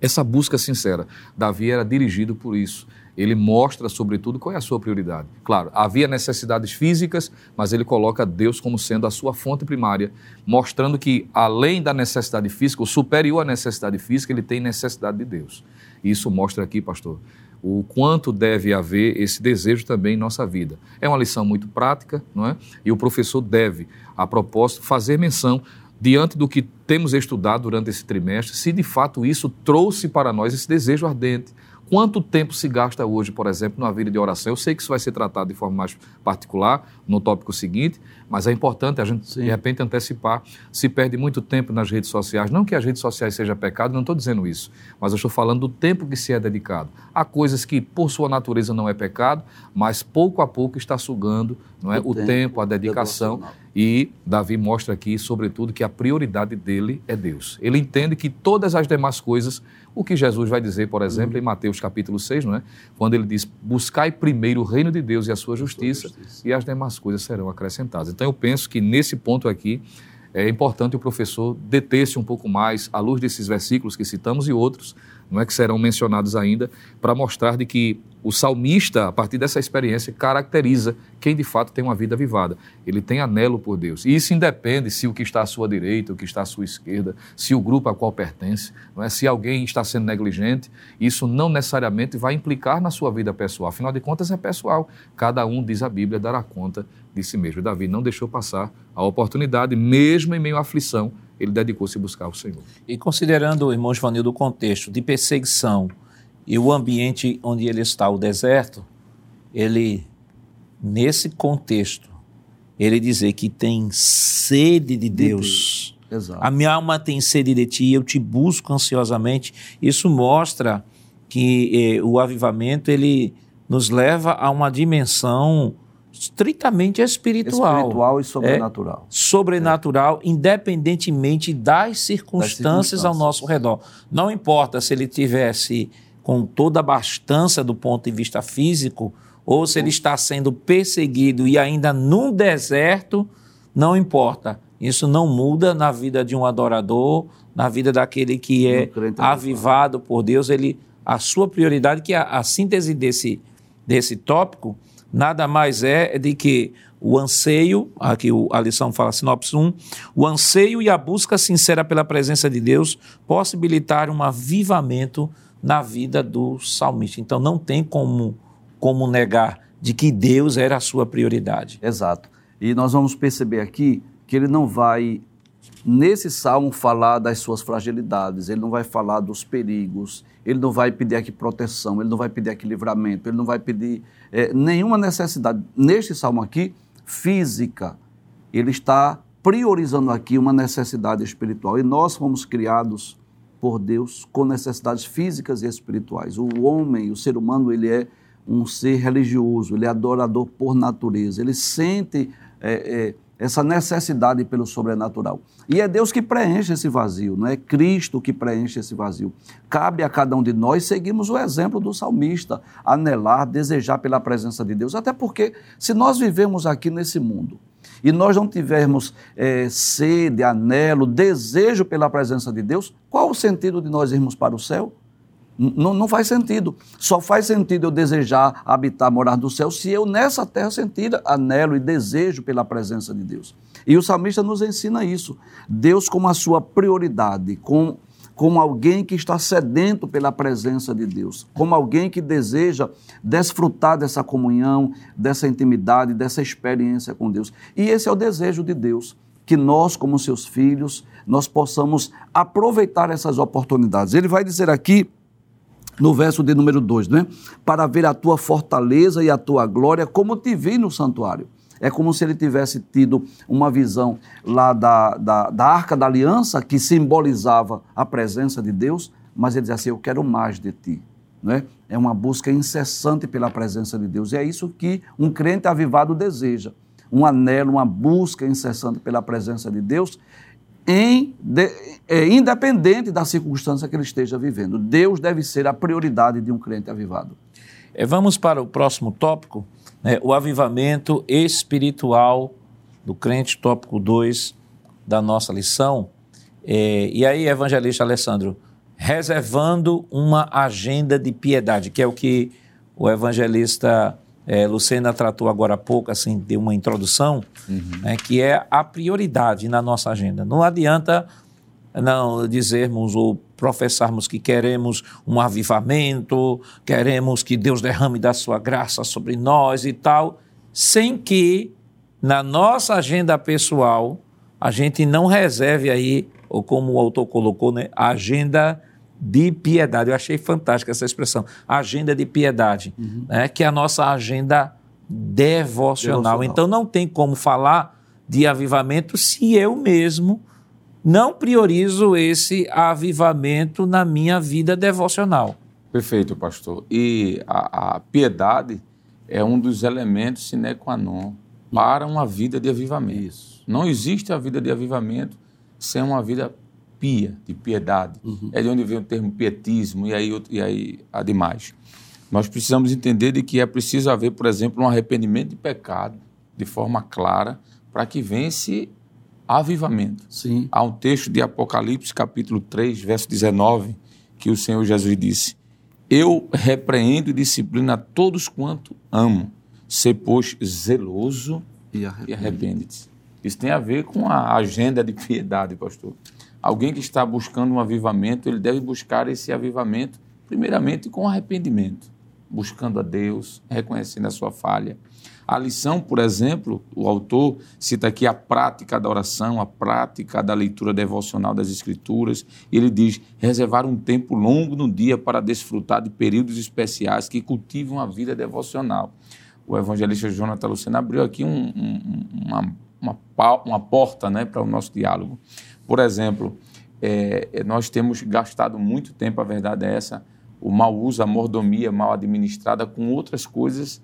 essa busca sincera. Davi era dirigido por isso. Ele mostra, sobretudo, qual é a sua prioridade. Claro, havia necessidades físicas, mas ele coloca Deus como sendo a sua fonte primária, mostrando que, além da necessidade física, o superior à necessidade física, ele tem necessidade de Deus. Isso mostra aqui, pastor, o quanto deve haver esse desejo também em nossa vida. É uma lição muito prática, não é? E o professor deve, a propósito, fazer menção diante do que temos estudado durante esse trimestre, se de fato isso trouxe para nós esse desejo ardente. Quanto tempo se gasta hoje, por exemplo, na vida de oração? Eu sei que isso vai ser tratado de forma mais particular no tópico seguinte, Mas é importante a gente, Sim. de repente, antecipar. Se perde muito tempo nas redes sociais. Não que as redes sociais seja pecado, não estou dizendo isso. Mas eu estou falando do tempo que se é dedicado. Há coisas que, por sua natureza, não é pecado, mas pouco a pouco está sugando não é, O o, tempo tempo, a dedicação. E Davi mostra aqui, sobretudo, que a prioridade dele é Deus. Ele entende que todas as demais coisas, o que Jesus vai dizer, por exemplo, em Mateus capítulo 6, não é? quando ele diz: Buscai primeiro o reino de Deus e a sua justiça, justiça. e as demais coisas serão acrescentadas. Então, eu penso que nesse ponto aqui é importante o professor deter-se um pouco mais à luz desses versículos que citamos e outros, não é que serão mencionados ainda, para mostrar de que o salmista, a partir dessa experiência, caracteriza quem de fato tem uma vida avivada. Ele tem anelo por Deus. E isso independe se o que está à sua direita, o que está à sua esquerda, se o grupo a qual pertence, não é? se alguém está sendo negligente, isso não necessariamente vai implicar na sua vida pessoal. Afinal de contas, é pessoal. Cada um, diz a Bíblia, dará conta de si mesmo. Davi não deixou passar a oportunidade, mesmo em meio à aflição, ele dedicou-se a buscar o Senhor. E considerando, irmão Givanildo, o contexto de perseguição e o ambiente onde ele está, o deserto, ele, nesse contexto, ele dizer que tem sede de Deus. Exato. A minha alma tem sede de ti, eu te busco ansiosamente. Isso mostra que eh, o avivamento ele nos leva a uma dimensão estritamente espiritual, Espiritual e sobrenatural. sobrenatural, independentemente das circunstâncias ao circunstâncias. nosso redor. Não importa se ele tivesse com toda a abastança do ponto de vista físico ou se ele está sendo perseguido e ainda num deserto, não importa. Isso não muda na vida de um adorador, na vida daquele que é avivado por Deus. Ele, a sua prioridade, que a, a síntese desse, desse tópico, nada mais é de que o anseio, aqui a lição fala, sinopse 1, o anseio e a busca sincera pela presença de Deus possibilitaram um avivamento na vida do salmista. Então não tem como, como negar de que Deus era a sua prioridade. Exato. E nós vamos perceber aqui que ele não vai, nesse salmo, falar das suas fragilidades, ele não vai falar dos perigos, ele não vai pedir aqui proteção, ele não vai pedir aqui livramento, ele não vai pedir eh, nenhuma necessidade. Neste salmo aqui, física, ele está priorizando aqui uma necessidade espiritual. E nós fomos criados por Deus com necessidades físicas e espirituais. O homem, o ser humano, ele é um ser religioso, ele é adorador por natureza, ele sente é, é, essa necessidade pelo sobrenatural. E é Deus que preenche esse vazio, não é Cristo que preenche esse vazio. Cabe a cada um de nós seguirmos o exemplo do salmista, anelar, desejar pela presença de Deus, até porque se nós vivemos aqui nesse mundo, e nós não tivermos eh, sede, anelo, desejo pela presença de Deus, qual o sentido de nós irmos para o céu? Não, não faz sentido. Só faz sentido eu desejar habitar, morar no céu, se eu nessa terra sentir anelo e desejo pela presença de Deus. E o salmista nos ensina isso. Deus como a sua prioridade, com, como alguém que está sedento pela presença de Deus, como alguém que deseja desfrutar dessa comunhão, dessa intimidade, dessa experiência com Deus. E esse é o desejo de Deus, que nós, como seus filhos, nós possamos aproveitar essas oportunidades. Ele vai dizer aqui, no verso de número 2, né? Para ver a tua fortaleza e a tua glória, como te vi no santuário. É como se ele tivesse tido uma visão lá da, da, da arca da aliança, que simbolizava a presença de Deus, mas ele diz assim: Eu quero mais de ti. Né? É uma busca incessante pela presença de Deus. E é isso que um crente avivado deseja: um anelo, uma busca incessante pela presença de Deus, em, de, é, independente da circunstância que ele esteja vivendo. Deus deve ser a prioridade de um crente avivado. É, vamos para o próximo tópico, né, o avivamento espiritual do crente, tópico 2 da nossa lição. É, e aí, evangelista Alessandro, reservando uma agenda de piedade, que é o que o evangelista é, Lucena tratou agora há pouco, assim, deu uma introdução, né, que é a prioridade na nossa agenda. Não adianta não dizermos ou professarmos que queremos um avivamento, queremos que Deus derrame da sua graça sobre nós e tal, sem que na nossa agenda pessoal a gente não reserve aí, ou como o autor colocou, né, a agenda de piedade. Eu achei fantástica essa expressão, agenda de piedade, né, que é a nossa agenda devocional. Devocional. Então não tem como falar de avivamento se eu mesmo não priorizo esse avivamento na minha vida devocional. Perfeito, pastor. E a, a piedade é um dos elementos sine qua non para uma vida de avivamento. Isso. Não existe a vida de avivamento sem uma vida pia, de piedade. Uhum. É de onde vem o termo pietismo e aí, e aí há demais. Nós precisamos entender de que é preciso haver, por exemplo, um arrependimento de pecado de forma clara para que vence avivamento. Sim. Há um texto de Apocalipse, capítulo 3, verso 19, que o Senhor Jesus disse: Eu repreendo e disciplino a todos quanto amo. Ser, pois, zeloso e arrepende-te. Isso tem a ver com a agenda de piedade, pastor. Alguém que está buscando um avivamento, ele deve buscar esse avivamento, primeiramente com arrependimento, buscando a Deus, reconhecendo a sua falha a lição, por exemplo, o autor cita aqui a prática da oração, a prática da leitura devocional das Escrituras. Ele diz: reservar um tempo longo no dia para desfrutar de períodos especiais que cultivam a vida devocional. O evangelista Jonathan Lucena abriu aqui um, um, uma, uma, uma, porta né, para o nosso diálogo. Por exemplo, é, nós temos gastado muito tempo, a verdade é essa, o mau uso, a mordomia mal administrada com outras coisas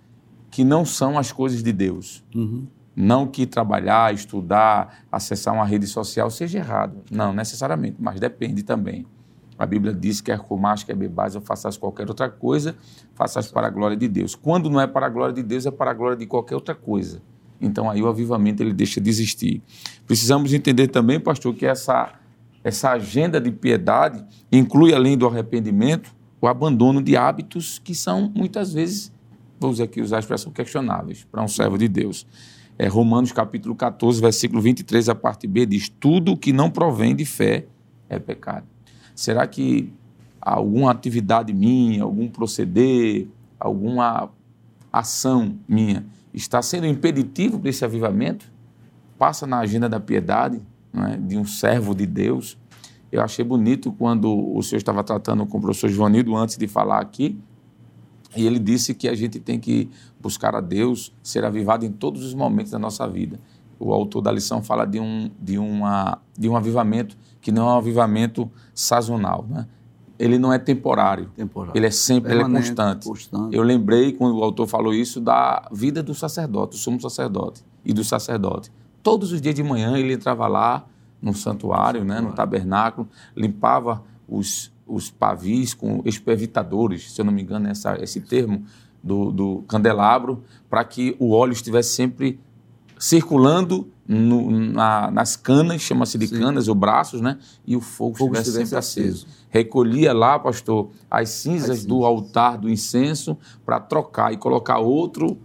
que não são as coisas de Deus. Uhum. Não que trabalhar, estudar, acessar uma rede social seja errado. Não, necessariamente, mas depende também. A Bíblia diz: quer comas, quer bebais ou faças qualquer outra coisa, faças para a glória de Deus. Quando não é para a glória de Deus, é para a glória de qualquer outra coisa. Então aí o avivamento ele deixa de existir. Precisamos entender também, pastor, que essa, essa agenda de piedade inclui, além do arrependimento, o abandono de hábitos que são muitas vezes vou usar aqui usar a expressão questionáveis para um servo de Deus. É, Romanos capítulo 14, versículo 23, a parte B diz: Tudo que não provém de fé é pecado. Será que alguma atividade minha, algum proceder, alguma ação minha está sendo impeditivo para esse avivamento? Passa na agenda da piedade é? de um servo de Deus. Eu achei bonito quando o senhor estava tratando com o professor Joanildo antes de falar aqui, e ele disse que a gente tem que buscar a Deus, ser avivado em todos os momentos da nossa vida. O autor da lição fala de um, de uma, de um avivamento que não é um avivamento sazonal. Né? Ele não é temporário, temporário. ele é sempre ele é constante. constante. Eu lembrei, quando o autor falou isso, da vida do sacerdote, do sumo sacerdote e do sacerdote. Todos os dias de manhã ele entrava lá no santuário, né, no tabernáculo, limpava os, os pavis com espervitadores, se eu não me engano, essa, esse termo do, do candelabro, para que o óleo estivesse sempre circulando no, na, nas canas, chama-se de Sim. canas ou braços, né? E o fogo, fogo estivesse, sempre aceso. aceso. Recolhia lá, pastor, as cinzas, as cinzas. do altar do incenso para trocar e colocar outro,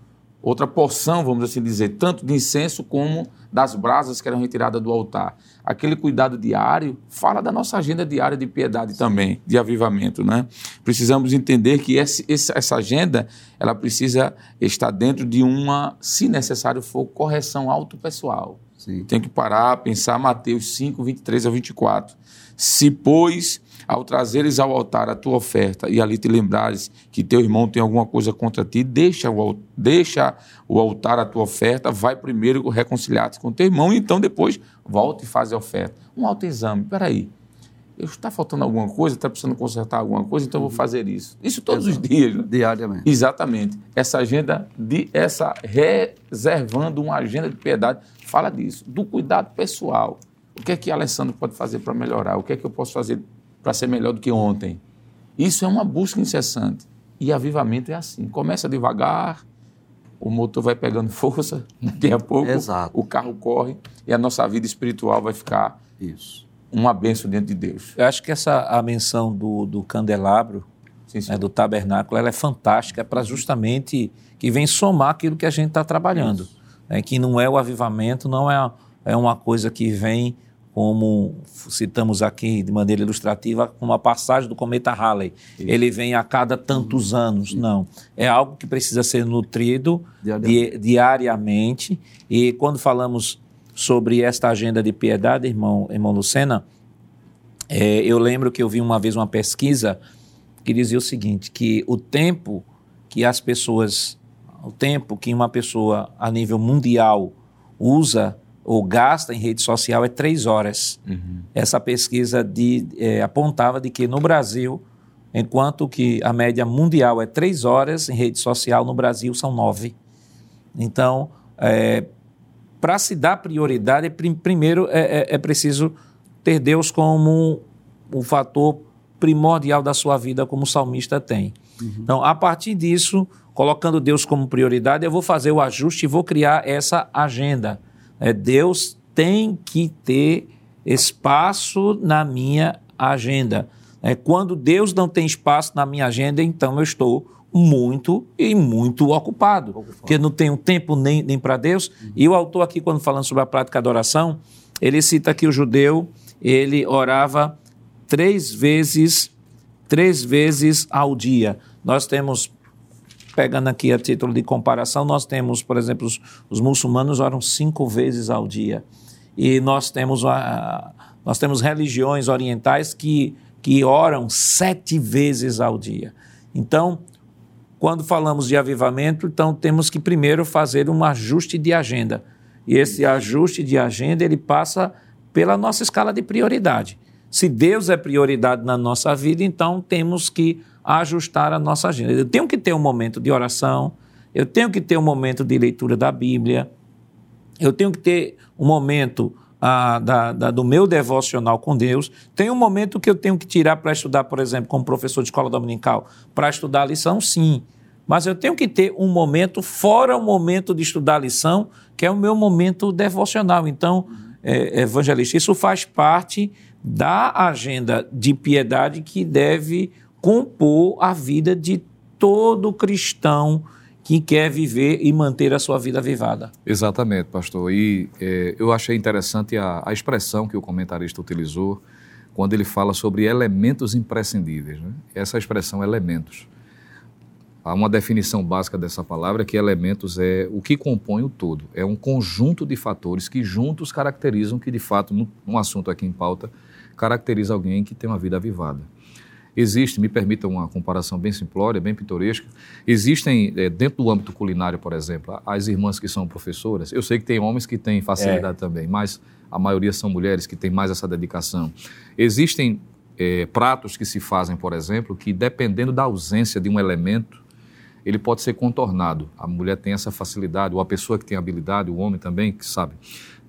outra porção, vamos assim dizer, tanto de incenso como das brasas que eram retiradas do altar. Aquele cuidado diário fala da nossa agenda diária de piedade também, de avivamento, né? Precisamos entender que esse, essa agenda, ela precisa estar dentro de uma, se necessário for, correção autopessoal. Sim. Tem que parar, pensar Mateus 5, 23 a 24. Se, pois, ao trazeres ao altar a tua oferta e ali te lembrares que teu irmão tem alguma coisa contra ti, deixa o, deixa o altar a tua oferta, vai primeiro reconciliar-te com teu irmão e então depois volta e faz a oferta. Um autoexame, peraí, está faltando alguma coisa, está precisando consertar alguma coisa, então eu vou uhum. fazer isso. Isso todos Exato. os dias. Né? Diariamente. Exatamente. Essa agenda, de essa reservando uma agenda de piedade, fala disso, do cuidado pessoal. O que é que Alessandro pode fazer para melhorar? O que é que eu posso fazer para ser melhor do que ontem. Isso é uma busca incessante. E avivamento é assim. Começa devagar, o motor vai pegando força, daqui a pouco Exato. o carro corre e a nossa vida espiritual vai ficar Isso. uma benção dentro de Deus. Eu acho que essa a menção do, do candelabro, sim, sim. Né, do tabernáculo, ela é fantástica para justamente que vem somar aquilo que a gente está trabalhando. Né, que não é o avivamento, não é, é uma coisa que vem como citamos aqui de maneira ilustrativa, como a passagem do cometa Halley. Isso. Ele vem a cada tantos anos. Isso. Não. É algo que precisa ser nutrido diariamente. Di diariamente. E quando falamos sobre esta agenda de piedade, irmão, irmão Lucena, é, eu lembro que eu vi uma vez uma pesquisa que dizia o seguinte, que o tempo que as pessoas, o tempo que uma pessoa a nível mundial usa ou gasta em rede social é três horas. Essa pesquisa de, é, apontava de que no Brasil, enquanto que a média mundial é três horas em rede social, no Brasil são nove. Então, é, para se dar prioridade, prim- primeiro é, é- é preciso ter Deus como um, um fator primordial da sua vida, como o salmista tem. Então, a partir disso, colocando Deus como prioridade, eu vou fazer o ajuste e vou criar essa agenda. É, Deus tem que ter espaço na minha agenda. É, quando Deus não tem espaço na minha agenda, então eu estou muito e muito ocupado, porque não tenho tempo nem, nem para Deus. E o autor aqui, quando falando sobre a prática da oração, ele cita que o judeu, ele orava três vezes, três vezes ao dia. Nós temos, pegando aqui a título de comparação, nós temos, por exemplo, os, os muçulmanos oram cinco vezes ao dia. E nós temos, a, nós temos religiões orientais que, que oram sete vezes ao dia. Então, quando falamos de avivamento, então temos que primeiro fazer um ajuste de agenda. E esse ajuste de agenda, ele passa pela nossa escala de prioridade. Se Deus é prioridade na nossa vida, então temos que ajustar a nossa agenda. Eu tenho que ter um momento de oração, eu tenho que ter um momento de leitura da Bíblia, eu tenho que ter um momento ah, da, da- do meu devocional com Deus. Tem um momento que eu tenho que tirar para estudar, por exemplo, como professor de escola dominical, para estudar a lição, sim. Mas eu tenho que ter um momento fora o momento de estudar a lição, que é o meu momento devocional. Então, é, evangelista, isso faz parte da agenda de piedade que deve compor a vida de todo cristão que quer viver e manter a sua vida avivada. Exatamente, pastor. E eh, eu achei interessante a, a expressão que o comentarista utilizou quando ele fala sobre elementos imprescindíveis. né? Essa expressão, elementos. Há uma definição básica dessa palavra que elementos é o que compõe o todo. É um conjunto de fatores que juntos caracterizam que, de fato, num assunto aqui em pauta, caracteriza alguém que tem uma vida avivada. Existe, me permita uma comparação bem simplória, bem pitoresca, existem, eh, dentro do âmbito culinário, por exemplo, as irmãs que são professoras, eu sei que tem homens que têm facilidade também, mas a maioria são mulheres que têm mais essa dedicação. Existem eh, pratos que se fazem, por exemplo, que dependendo da ausência de um elemento, ele pode ser contornado. A mulher tem essa facilidade, ou a pessoa que tem habilidade, o homem também, que sabe,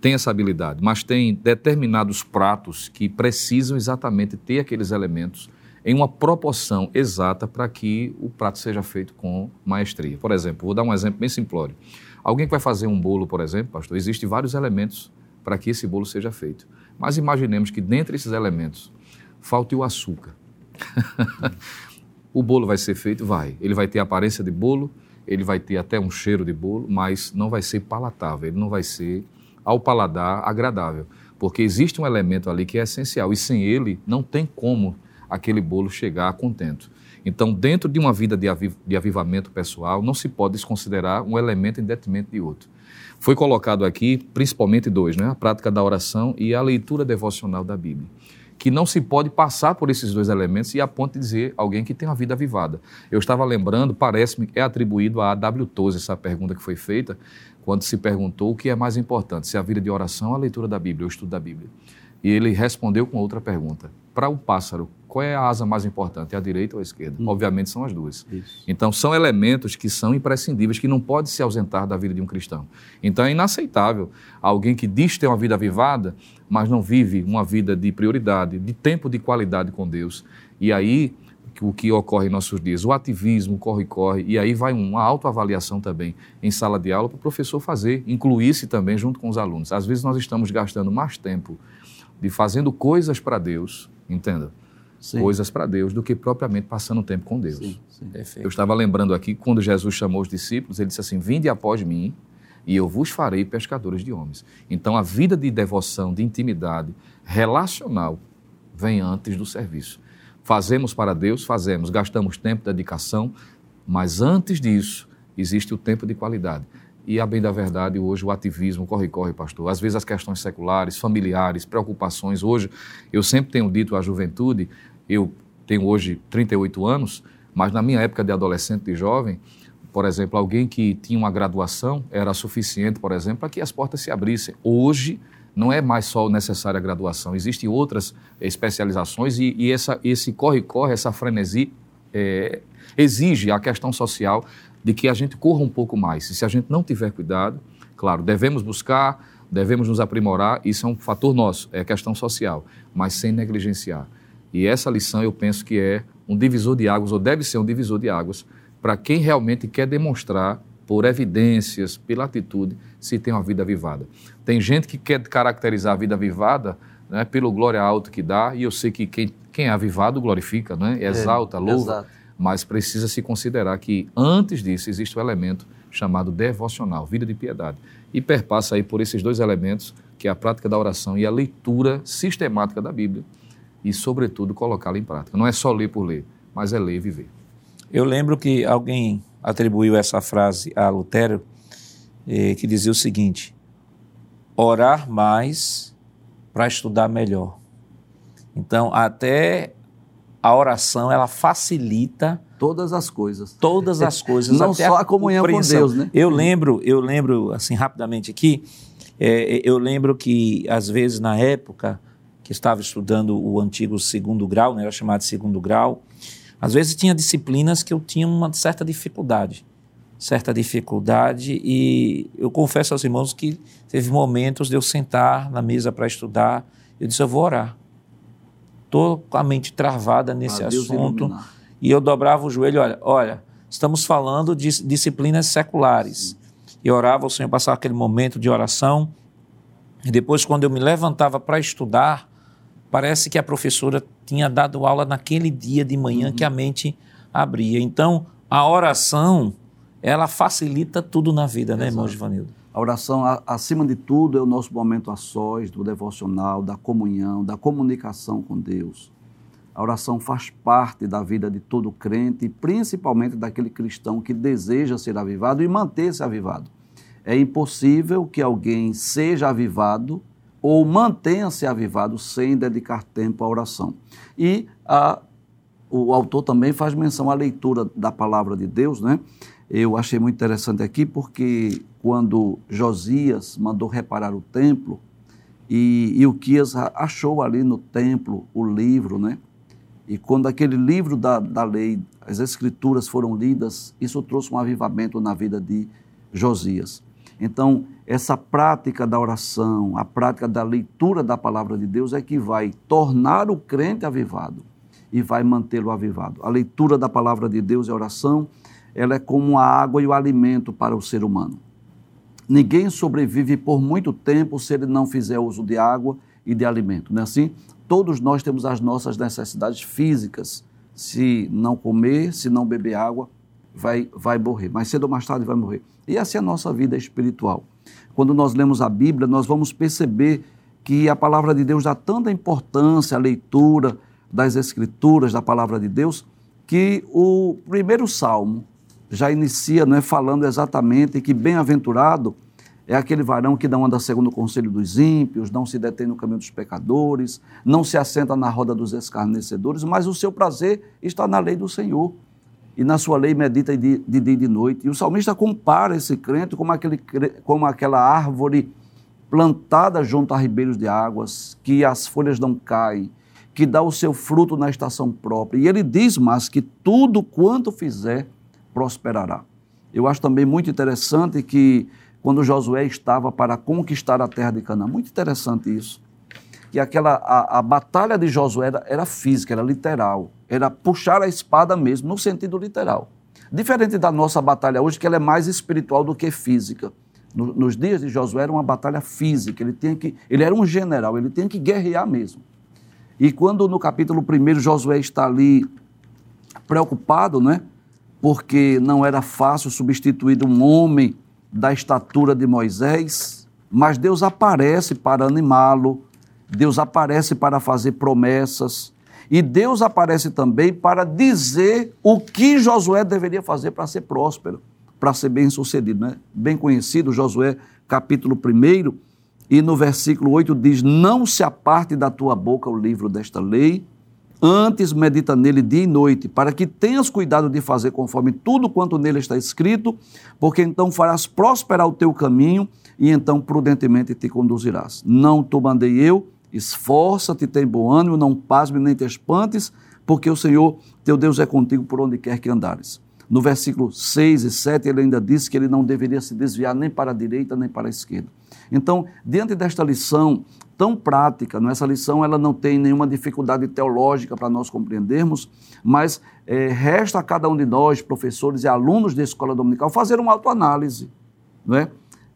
tem essa habilidade. Mas tem determinados pratos que precisam exatamente ter aqueles elementos em uma proporção exata para que o prato seja feito com maestria. Por exemplo, vou dar um exemplo bem simplório. Alguém que vai fazer um bolo, por exemplo, pastor, existem vários elementos para que esse bolo seja feito. Mas imaginemos que dentre esses elementos falte o açúcar. O bolo vai ser feito? Vai. Ele vai ter aparência de bolo, ele vai ter até um cheiro de bolo, mas não vai ser palatável, ele não vai ser, ao paladar, agradável. Porque existe um elemento ali que é essencial e sem ele não tem como aquele bolo chegar contento. Então, dentro de uma vida de, aviv de avivamento pessoal, não se pode desconsiderar um elemento em detrimento de outro. Foi colocado aqui principalmente dois, né? a prática da oração e a leitura devocional da Bíblia que não se pode passar por esses dois elementos e a ponto de dizer alguém que tem uma vida avivada. Eu estava lembrando, parece-me é atribuído a A.W. Tozer essa pergunta que foi feita, quando se perguntou o que é mais importante, se a vida de oração ou a leitura da Bíblia, o estudo da Bíblia. E ele respondeu com outra pergunta. Para o pássaro, qual é a asa mais importante, é a direita ou a esquerda? Obviamente são as duas. Então são elementos que são imprescindíveis, que não pode se ausentar da vida de um cristão. Então é inaceitável alguém que diz ter uma vida avivada, mas não vive uma vida de prioridade, de tempo de qualidade com Deus. E aí o que ocorre em nossos dias, o ativismo, corre-corre, e aí vai uma autoavaliação também em sala de aula para o professor fazer, incluir-se também junto com os alunos. Às vezes nós estamos gastando mais tempo de fazendo coisas para Deus, entenda? Sim. Coisas para Deus do que propriamente passando tempo com Deus. Sim, sim. Eu estava lembrando aqui, quando Jesus chamou os discípulos, ele disse assim: Vinde após mim, e eu vos farei pescadores de homens. Então, a vida de devoção, de intimidade relacional, vem antes do serviço. Fazemos para Deus, fazemos, gastamos tempo, dedicação, mas antes disso, existe o tempo de qualidade. E, a bem da verdade, hoje o ativismo corre-corre, pastor. Às vezes as questões seculares, familiares, preocupações. Hoje, eu sempre tenho dito à juventude, eu tenho hoje 38 anos, mas na minha época de adolescente e jovem, por exemplo, alguém que tinha uma graduação era suficiente, por exemplo, para que as portas se abrissem. Hoje, não é mais só necessária a graduação, existem outras especializações e, e essa, esse corre-corre, essa frenesi, é, exige a questão social de que a gente corra um pouco mais. E se a gente não tiver cuidado, claro, devemos buscar, devemos nos aprimorar, isso é um fator nosso, é questão social, mas sem negligenciar. E essa lição eu penso que é um divisor de águas, ou deve ser um divisor de águas, para quem realmente quer demonstrar por evidências, pela atitude, se tem uma vida avivada. Tem gente que quer caracterizar a vida avivada né, pelo glória alto que dá, e eu sei que quem, quem é avivado glorifica, né, exalta, é, louva, exato. mas precisa se considerar que antes disso existe o um elemento chamado devocional, vida de piedade, e perpassa aí por esses dois elementos, que é a prática da oração e a leitura sistemática da Bíblia, e, sobretudo, colocá-la em prática. Não é só ler por ler, mas é ler e viver. Eu lembro que alguém atribuiu essa frase a Lutero, eh, que dizia o seguinte: orar mais para estudar melhor. Então, até a oração ela facilita todas as coisas. Todas as coisas. Não só a, a comunhão com Deus, né? Eu lembro, eu lembro assim rapidamente aqui, é, eu lembro que às vezes na época que estava estudando o antigo segundo grau, né, era chamado de segundo grau, às vezes tinha disciplinas que eu tinha uma certa dificuldade, certa dificuldade e eu confesso aos irmãos que teve momentos de eu sentar na mesa para estudar, eu disse eu vou orar. Estou com a mente travada nesse ah, assunto e eu dobrava o joelho, olha, olha, estamos falando de disciplinas seculares. E orava, o Senhor passava aquele momento de oração e depois quando eu me levantava para estudar, Parece que a professora tinha dado aula naquele dia de manhã uhum. que a mente abria. Então, a oração, ela facilita tudo na vida, Exato. né, irmão Givanildo? A oração, acima de tudo, é o nosso momento a sós, do devocional, da comunhão, da comunicação com Deus. A oração faz parte da vida de todo crente, principalmente daquele cristão que deseja ser avivado e manter-se avivado. É impossível que alguém seja avivado ou mantenha-se avivado sem dedicar tempo à oração. E a, o autor também faz menção à leitura da palavra de Deus, né? Eu achei muito interessante aqui porque quando Josias mandou reparar o templo e, e o achou ali no templo o livro, né? E quando aquele livro da, da lei, as escrituras foram lidas, isso trouxe um avivamento na vida de Josias. Então, essa prática da oração, a prática da leitura da palavra de Deus é que vai tornar o crente avivado e vai mantê-lo avivado. A leitura da palavra de Deus e a oração, ela é como a água e o alimento para o ser humano. Ninguém sobrevive por muito tempo se ele não fizer uso de água e de alimento, não é assim? Todos nós temos as nossas necessidades físicas. Se não comer, se não beber água, vai, vai morrer. Mais cedo ou mais tarde vai morrer. E essa é a nossa vida espiritual. Quando nós lemos a Bíblia, nós vamos perceber que a palavra de Deus dá tanta importância à leitura das Escrituras, da palavra de Deus, que o primeiro salmo já inicia não é, falando exatamente que bem-aventurado é aquele varão que não anda segundo o conselho dos ímpios, não se detém no caminho dos pecadores, não se assenta na roda dos escarnecedores, mas o seu prazer está na lei do Senhor e na sua lei medita de, dia e de noite. E o salmista compara esse crente como, aquele, como aquela árvore plantada junto a ribeiros de águas, que as folhas não caem, que dá o seu fruto na estação própria. E ele diz mais que tudo quanto fizer prosperará. Eu acho também muito interessante que quando Josué estava para conquistar a terra de Canaã, muito interessante isso, que aquela a, a batalha de Josué era, era física, era literal era puxar a espada mesmo, no sentido literal. Diferente da nossa batalha hoje, que ela é mais espiritual do que física. No, nos dias de Josué era uma batalha física, ele, tinha que, ele era um general, ele tinha que guerrear mesmo. E quando no capítulo 1 Josué está ali preocupado, né? porque não era fácil substituir um homem da estatura de Moisés, mas Deus aparece para animá-lo, Deus aparece para fazer promessas, e Deus aparece também para dizer o que Josué deveria fazer para ser próspero, para ser bem sucedido. Né? Bem conhecido, Josué capítulo 1, e no versículo 8 diz: Não se aparte da tua boca o livro desta lei, Antes medita nele dia e noite, para que tenhas cuidado de fazer conforme tudo quanto nele está escrito, porque então farás prosperar o teu caminho e então prudentemente te conduzirás. Não te mandei eu, esforça-te, tem bom ânimo, não pasme nem te espantes, porque o Senhor teu Deus é contigo por onde quer que andares. No versículo 6 e 7, ele ainda disse que ele não deveria se desviar nem para a direita nem para a esquerda. Então, diante desta lição tão prática, não? essa lição ela não tem nenhuma dificuldade teológica para nós compreendermos, mas é, resta a cada um de nós, professores e alunos da escola dominical, fazer uma autoanálise. Não é?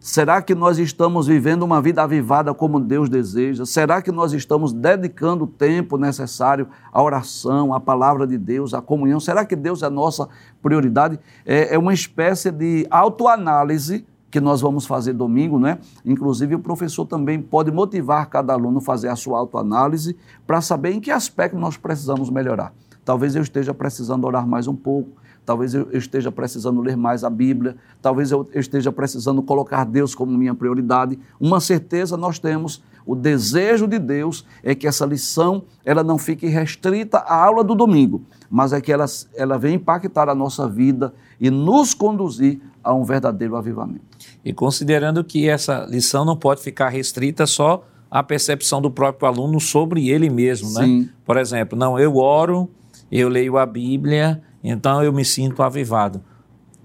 Será que nós estamos vivendo uma vida avivada como Deus deseja? Será que nós estamos dedicando o tempo necessário à oração, à palavra de Deus, à comunhão? Será que Deus é a nossa prioridade? É, é uma espécie de autoanálise que nós vamos fazer domingo, né? Inclusive, o professor também pode motivar cada aluno a fazer a sua autoanálise para saber em que aspecto nós precisamos melhorar. Talvez eu esteja precisando orar mais um pouco, talvez eu esteja precisando ler mais a Bíblia, talvez eu esteja precisando colocar Deus como minha prioridade. Uma certeza nós temos, o desejo de Deus é que essa lição ela não fique restrita à aula do domingo, mas é que ela, ela venha impactar a nossa vida e nos conduzir a um verdadeiro avivamento. E considerando que essa lição não pode ficar restrita só à percepção do próprio aluno sobre ele mesmo, né? Sim. Por exemplo, não, eu oro, eu leio a Bíblia, então eu me sinto avivado.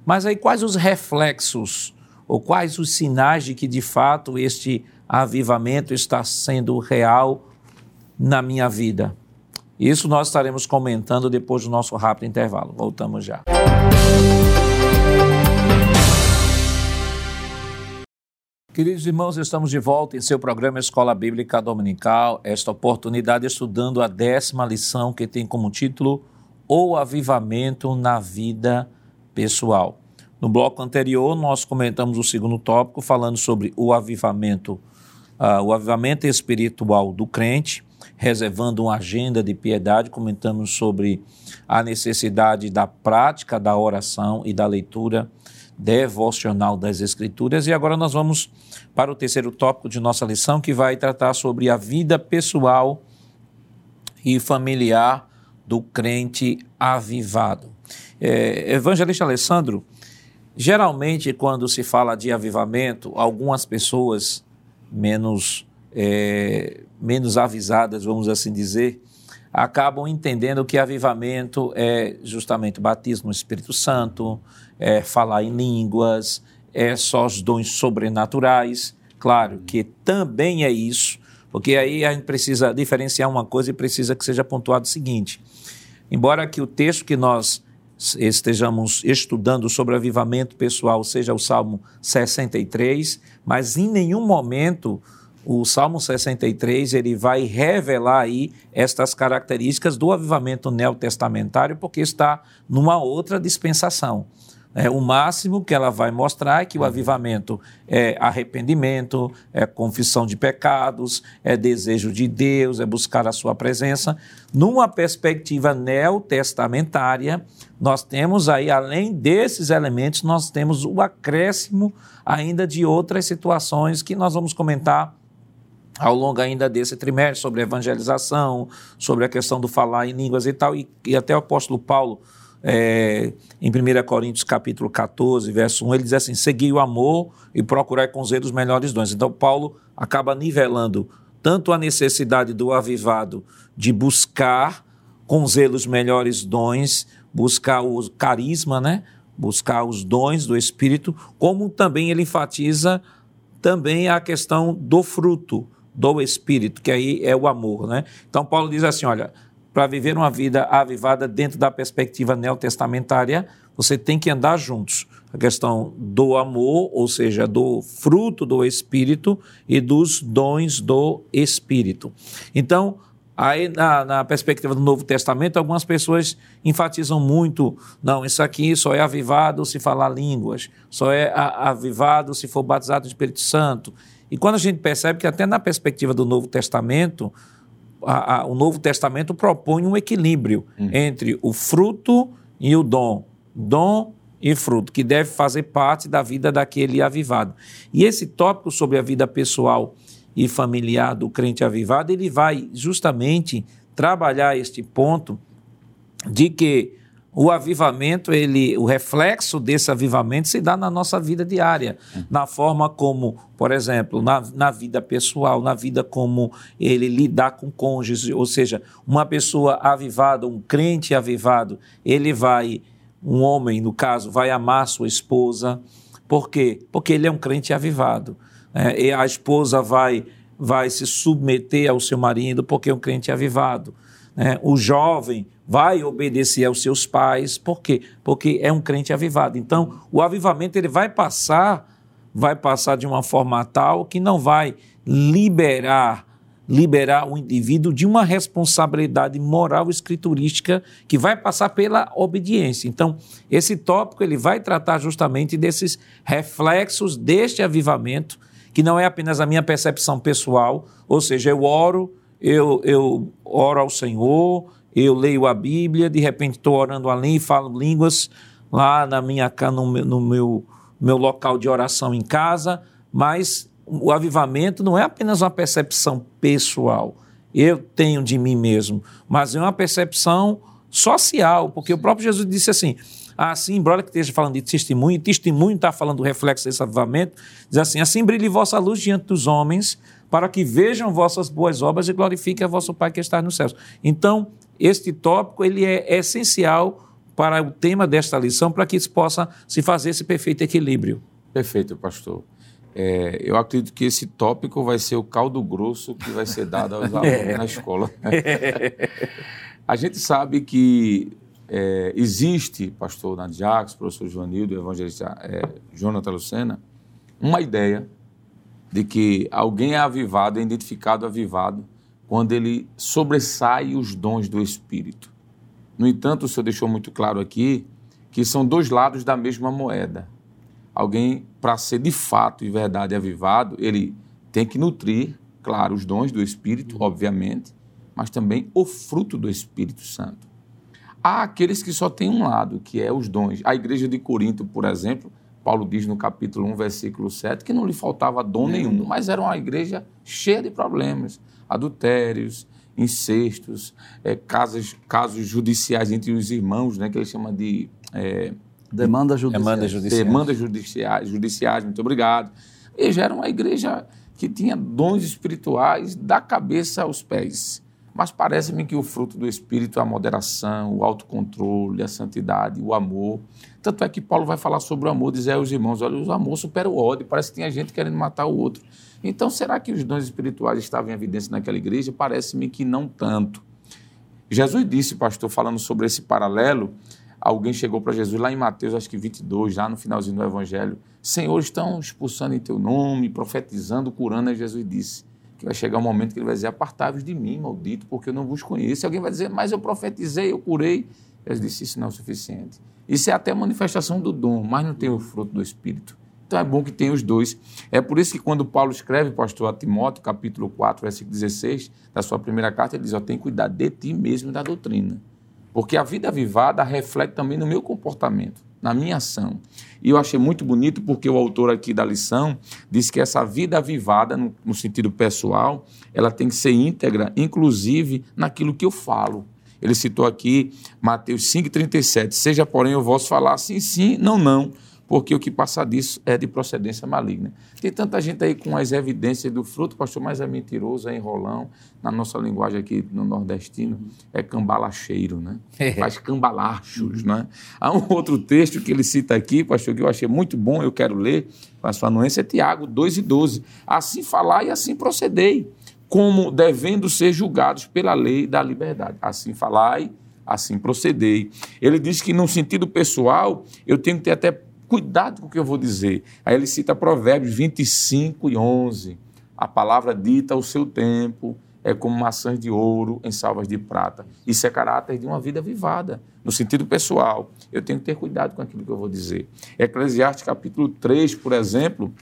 Mas aí quais os reflexos ou quais os sinais de que de fato este avivamento está sendo real na minha vida? Isso nós estaremos comentando depois do nosso rápido intervalo. Voltamos já. Queridos irmãos, estamos de volta em seu programa Escola Bíblica Dominical. Esta oportunidade estudando a décima lição que tem como título O Avivamento na Vida Pessoal. No bloco anterior, nós comentamos o segundo tópico, falando sobre o avivamento, uh, o avivamento espiritual do crente, reservando uma agenda de piedade. Comentamos sobre a necessidade da prática da oração e da leitura devocional das Escrituras. E agora nós vamos para o terceiro tópico de nossa lição, que vai tratar sobre a vida pessoal e familiar do crente avivado. É, Evangelista Alessandro, geralmente quando se fala de avivamento, algumas pessoas menos, é, menos avisadas, vamos assim dizer, acabam entendendo que avivamento é justamente batismo no Espírito Santo, é falar em línguas, é só os dons sobrenaturais. Claro que também é isso, porque aí a gente precisa diferenciar uma coisa e precisa que seja pontuado o seguinte: embora que o texto que nós estejamos estudando sobre avivamento pessoal seja o Salmo 63, mas em nenhum momento o Salmo 63 ele vai revelar aí estas características do avivamento neotestamentário, porque está numa outra dispensação. É, o máximo que ela vai mostrar é que o avivamento é arrependimento, é confissão de pecados, é desejo de Deus, é buscar a sua presença. Numa perspectiva neotestamentária, nós temos aí, além desses elementos, nós temos o acréscimo ainda de outras situações que nós vamos comentar ao longo ainda desse trimestre sobre evangelização, sobre a questão do falar em línguas e tal, e, e até o apóstolo Paulo, é, em 1 Coríntios capítulo 14, verso 1, ele diz assim, segui o amor e procurar com zelo os melhores dons. Então Paulo acaba nivelando tanto a necessidade do avivado de buscar com zelo os melhores dons, buscar o carisma, né? buscar os dons do Espírito, como também ele enfatiza também a questão do fruto, do Espírito, que aí é o amor, né? Então Paulo diz assim, olha, para viver uma vida avivada dentro da perspectiva neotestamentária, você tem que andar juntos. A questão do amor, ou seja, do fruto do Espírito e dos dons do Espírito. Então, aí na, na, perspectiva do Novo Testamento, algumas pessoas enfatizam muito, não, isso aqui só é avivado se falar línguas, só é avivado se for batizado no Espírito Santo. E quando a gente percebe que até na perspectiva do Novo Testamento, a, a, o Novo Testamento propõe um equilíbrio uhum. entre o fruto e o dom. Dom e fruto, que deve fazer parte da vida daquele avivado. E esse tópico sobre a vida pessoal e familiar do crente avivado, ele vai justamente trabalhar este ponto de que o avivamento, ele, o reflexo desse avivamento se dá na nossa vida diária, na forma como, por exemplo, na, na vida pessoal, na vida como ele lidar com cônjuges, ou seja, uma pessoa avivada, um crente avivado, ele vai, um homem, no caso, vai amar sua esposa. Por quê? Porque ele é um crente avivado. É, e a esposa vai, vai se submeter ao seu marido porque é um crente avivado. É, o jovem vai obedecer aos seus pais, por quê? Porque é um crente avivado. Então, o avivamento ele vai passar, vai passar de uma forma tal que não vai liberar liberar o indivíduo de uma responsabilidade moral escriturística que vai passar pela obediência. Então, esse tópico ele vai tratar justamente desses reflexos deste avivamento, que não é apenas a minha percepção pessoal, ou seja, eu oro, eu, eu oro ao Senhor, eu leio a Bíblia, de repente estou orando além e falo línguas lá na minha, no, meu, no meu, meu local de oração em casa, mas o avivamento não é apenas uma percepção pessoal, eu tenho de mim mesmo, mas é uma percepção social, porque o próprio Jesus disse assim, assim, embora que esteja falando de testemunho, testemunho está falando do reflexo desse avivamento, diz assim, assim brilhe vossa luz diante dos homens, para que vejam vossas boas obras e glorifiquem a vosso Pai que está nos céus. Então, este tópico ele é essencial para o tema desta lição, para que se possa se fazer esse perfeito equilíbrio. Perfeito, pastor. É, eu acredito que esse tópico vai ser o caldo grosso que vai ser dado aos alunos é. na escola. A gente sabe que é, existe, pastor Nadiax, professor Joanildo, evangelista é, Jonathan Lucena, uma ideia de que alguém é avivado, é identificado avivado, quando ele sobressai os dons do Espírito. No entanto, o Senhor deixou muito claro aqui que são dois lados da mesma moeda. Alguém, para ser de fato e verdade avivado, ele tem que nutrir, claro, os dons do Espírito, obviamente, mas também o fruto do Espírito Santo. Há aqueles que só têm um lado, que é os dons. A igreja de Corinto, por exemplo, Paulo diz no capítulo 1, versículo 7, que não lhe faltava dom nenhum, mas era uma igreja cheia de problemas adultérios, incestos, é, casos, casos judiciais entre os irmãos, né, que ele chama de... É, Demanda judiciais. Demanda judiciais. Demanda judiciais, judiciais, muito obrigado. E já era uma igreja que tinha dons espirituais da cabeça aos pés. Mas parece-me que o fruto do Espírito é a moderação, o autocontrole, a santidade, o amor. Tanto é que Paulo vai falar sobre o amor, dizer aos irmãos: olha, o amor supera o ódio, parece que tinha gente querendo matar o outro. Então, será que os dons espirituais estavam em evidência naquela igreja? Parece-me que não tanto. Jesus disse, pastor, falando sobre esse paralelo, alguém chegou para Jesus lá em Mateus, acho que 22, já no finalzinho do Evangelho, Senhor, estão expulsando em teu nome, profetizando, curando, e Jesus disse que vai chegar um momento que ele vai dizer, apartai-vos de mim, maldito, porque eu não vos conheço. E alguém vai dizer, mas eu profetizei, eu curei. Jesus disse, isso não é o suficiente. Isso é até manifestação do dom, mas não tem o fruto do Espírito. Então é bom que tenha os dois. É por isso que quando Paulo escreve, pastor, a Timóteo, capítulo 4, versículo 16, da sua primeira carta, ele diz, ó, tem cuidado de ti mesmo e da doutrina. Porque a vida avivada reflete também no meu comportamento, na minha ação. E eu achei muito bonito porque o autor aqui da lição diz que essa vida avivada, no sentido pessoal, ela tem que ser íntegra, inclusive naquilo que eu falo. Ele citou aqui Mateus 5,37. Seja, porém, o vosso falar sim, sim, não, não porque o que passa disso é de procedência maligna. Tem tanta gente aí com as evidências do fruto, pastor, mas é mentiroso, é enrolão. Na nossa linguagem aqui no nordestino, é cambalacheiro, né? É. Faz cambalachos, né? Há um outro texto que ele cita aqui, pastor, que eu achei muito bom, eu quero ler, para a sua anuência, é Tiago 2 e 12. Assim falar e assim procedei, como devendo ser julgados pela lei da liberdade. Assim falai, assim procedei. Ele diz que, no sentido pessoal, eu tenho que ter até Cuidado com o que eu vou dizer. Aí ele cita Provérbios 25 e 11. A palavra dita ao seu tempo é como maçãs de ouro em salvas de prata. Isso é caráter de uma vida vivada, no sentido pessoal. Eu tenho que ter cuidado com aquilo que eu vou dizer. Eclesiastes capítulo 3, por exemplo,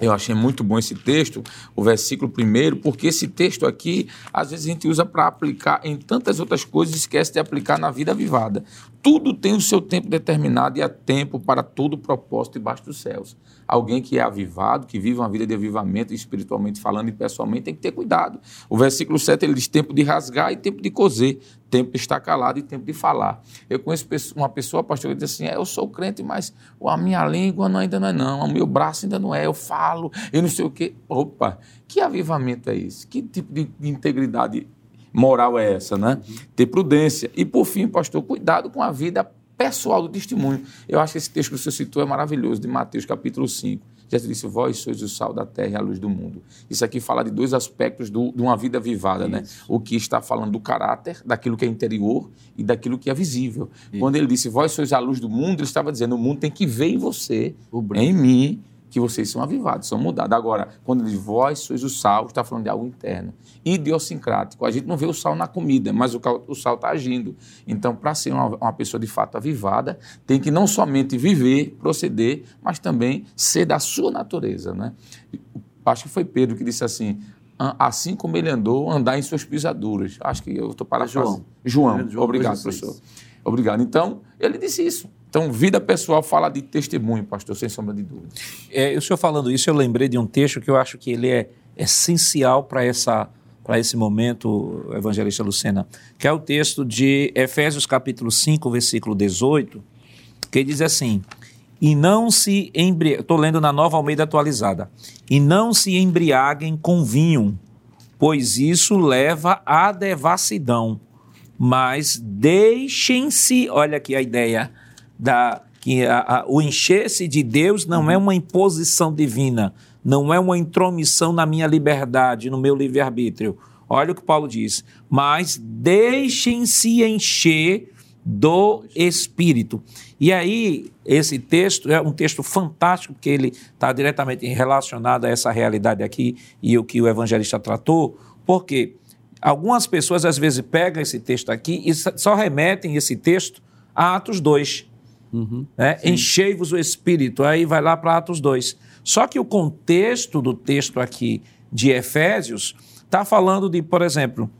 Eu achei muito bom esse texto, o versículo primeiro, porque esse texto aqui, às vezes a gente usa para aplicar em tantas outras coisas e esquece de aplicar na vida avivada. Tudo tem o seu tempo determinado e há tempo para todo propósito debaixo dos céus. Alguém que é avivado, que vive uma vida de avivamento, espiritualmente falando e pessoalmente, tem que ter cuidado. O versículo 7 ele diz tempo de rasgar e tempo de coser, tempo de estar calado e tempo de falar. Eu conheço uma pessoa, pastor, que diz assim: é, eu sou crente, mas a minha língua não, ainda não é, não, o meu braço ainda não é, eu falo, eu não sei o quê. Opa, que avivamento é esse? Que tipo de integridade moral é essa, né? Ter prudência. E por fim, pastor, cuidado com a vida pessoal do testemunho. Eu acho que esse texto que você citou é maravilhoso, de Mateus capítulo 5. Já disse, vós sois o sal da terra e a luz do mundo. Isso aqui fala de dois aspectos do, de uma vida vivada, né? O que está falando do caráter, daquilo que é interior e daquilo que é visível. Isso. Quando ele disse, vós sois a luz do mundo, ele estava dizendo, o mundo tem que ver em você, em mim, que vocês são avivados, são mudados. Agora, quando ele diz vós sois o sal, está falando de algo interno. Idiosincrático. A gente não vê o sal na comida, mas o, o sal está agindo. Então, para ser uma, uma, pessoa de fato avivada, tem que não somente viver, proceder, mas também ser da sua natureza. Né? Acho que foi Pedro que disse assim: assim como ele andou, andar em suas pisaduras. Acho que eu estou para João. João. João. Obrigado, professor. Obrigado. Então, ele disse isso. Então, vida pessoal fala de testemunho, pastor, sem sombra de dúvida. É, o senhor falando isso, eu lembrei de um texto que eu acho que ele é essencial para essa para esse momento, evangelista Lucena, que é o texto de Efésios capítulo 5, versículo 18, que diz assim: "E não se embriaguem, estou lendo na Nova Almeida atualizada. E não se embriaguem com vinho, pois isso leva à devassidão, mas deixem-se, olha aqui a ideia, da que a, a, o encher-se de Deus não uhum. é uma imposição divina, não é uma intromissão na minha liberdade, no meu livre-arbítrio. Olha o que Paulo diz. Mas deixem-se encher do Espírito. E aí, esse texto é um texto fantástico, porque ele está diretamente relacionado a essa realidade aqui e o que o evangelista tratou, porque algumas pessoas às vezes pegam esse texto aqui e só remetem esse texto a Atos 2. Uhum, né? Enchei-vos o Espírito. Aí vai lá para Atos 2. Só que o contexto do texto aqui de Efésios está falando de, por exemplo,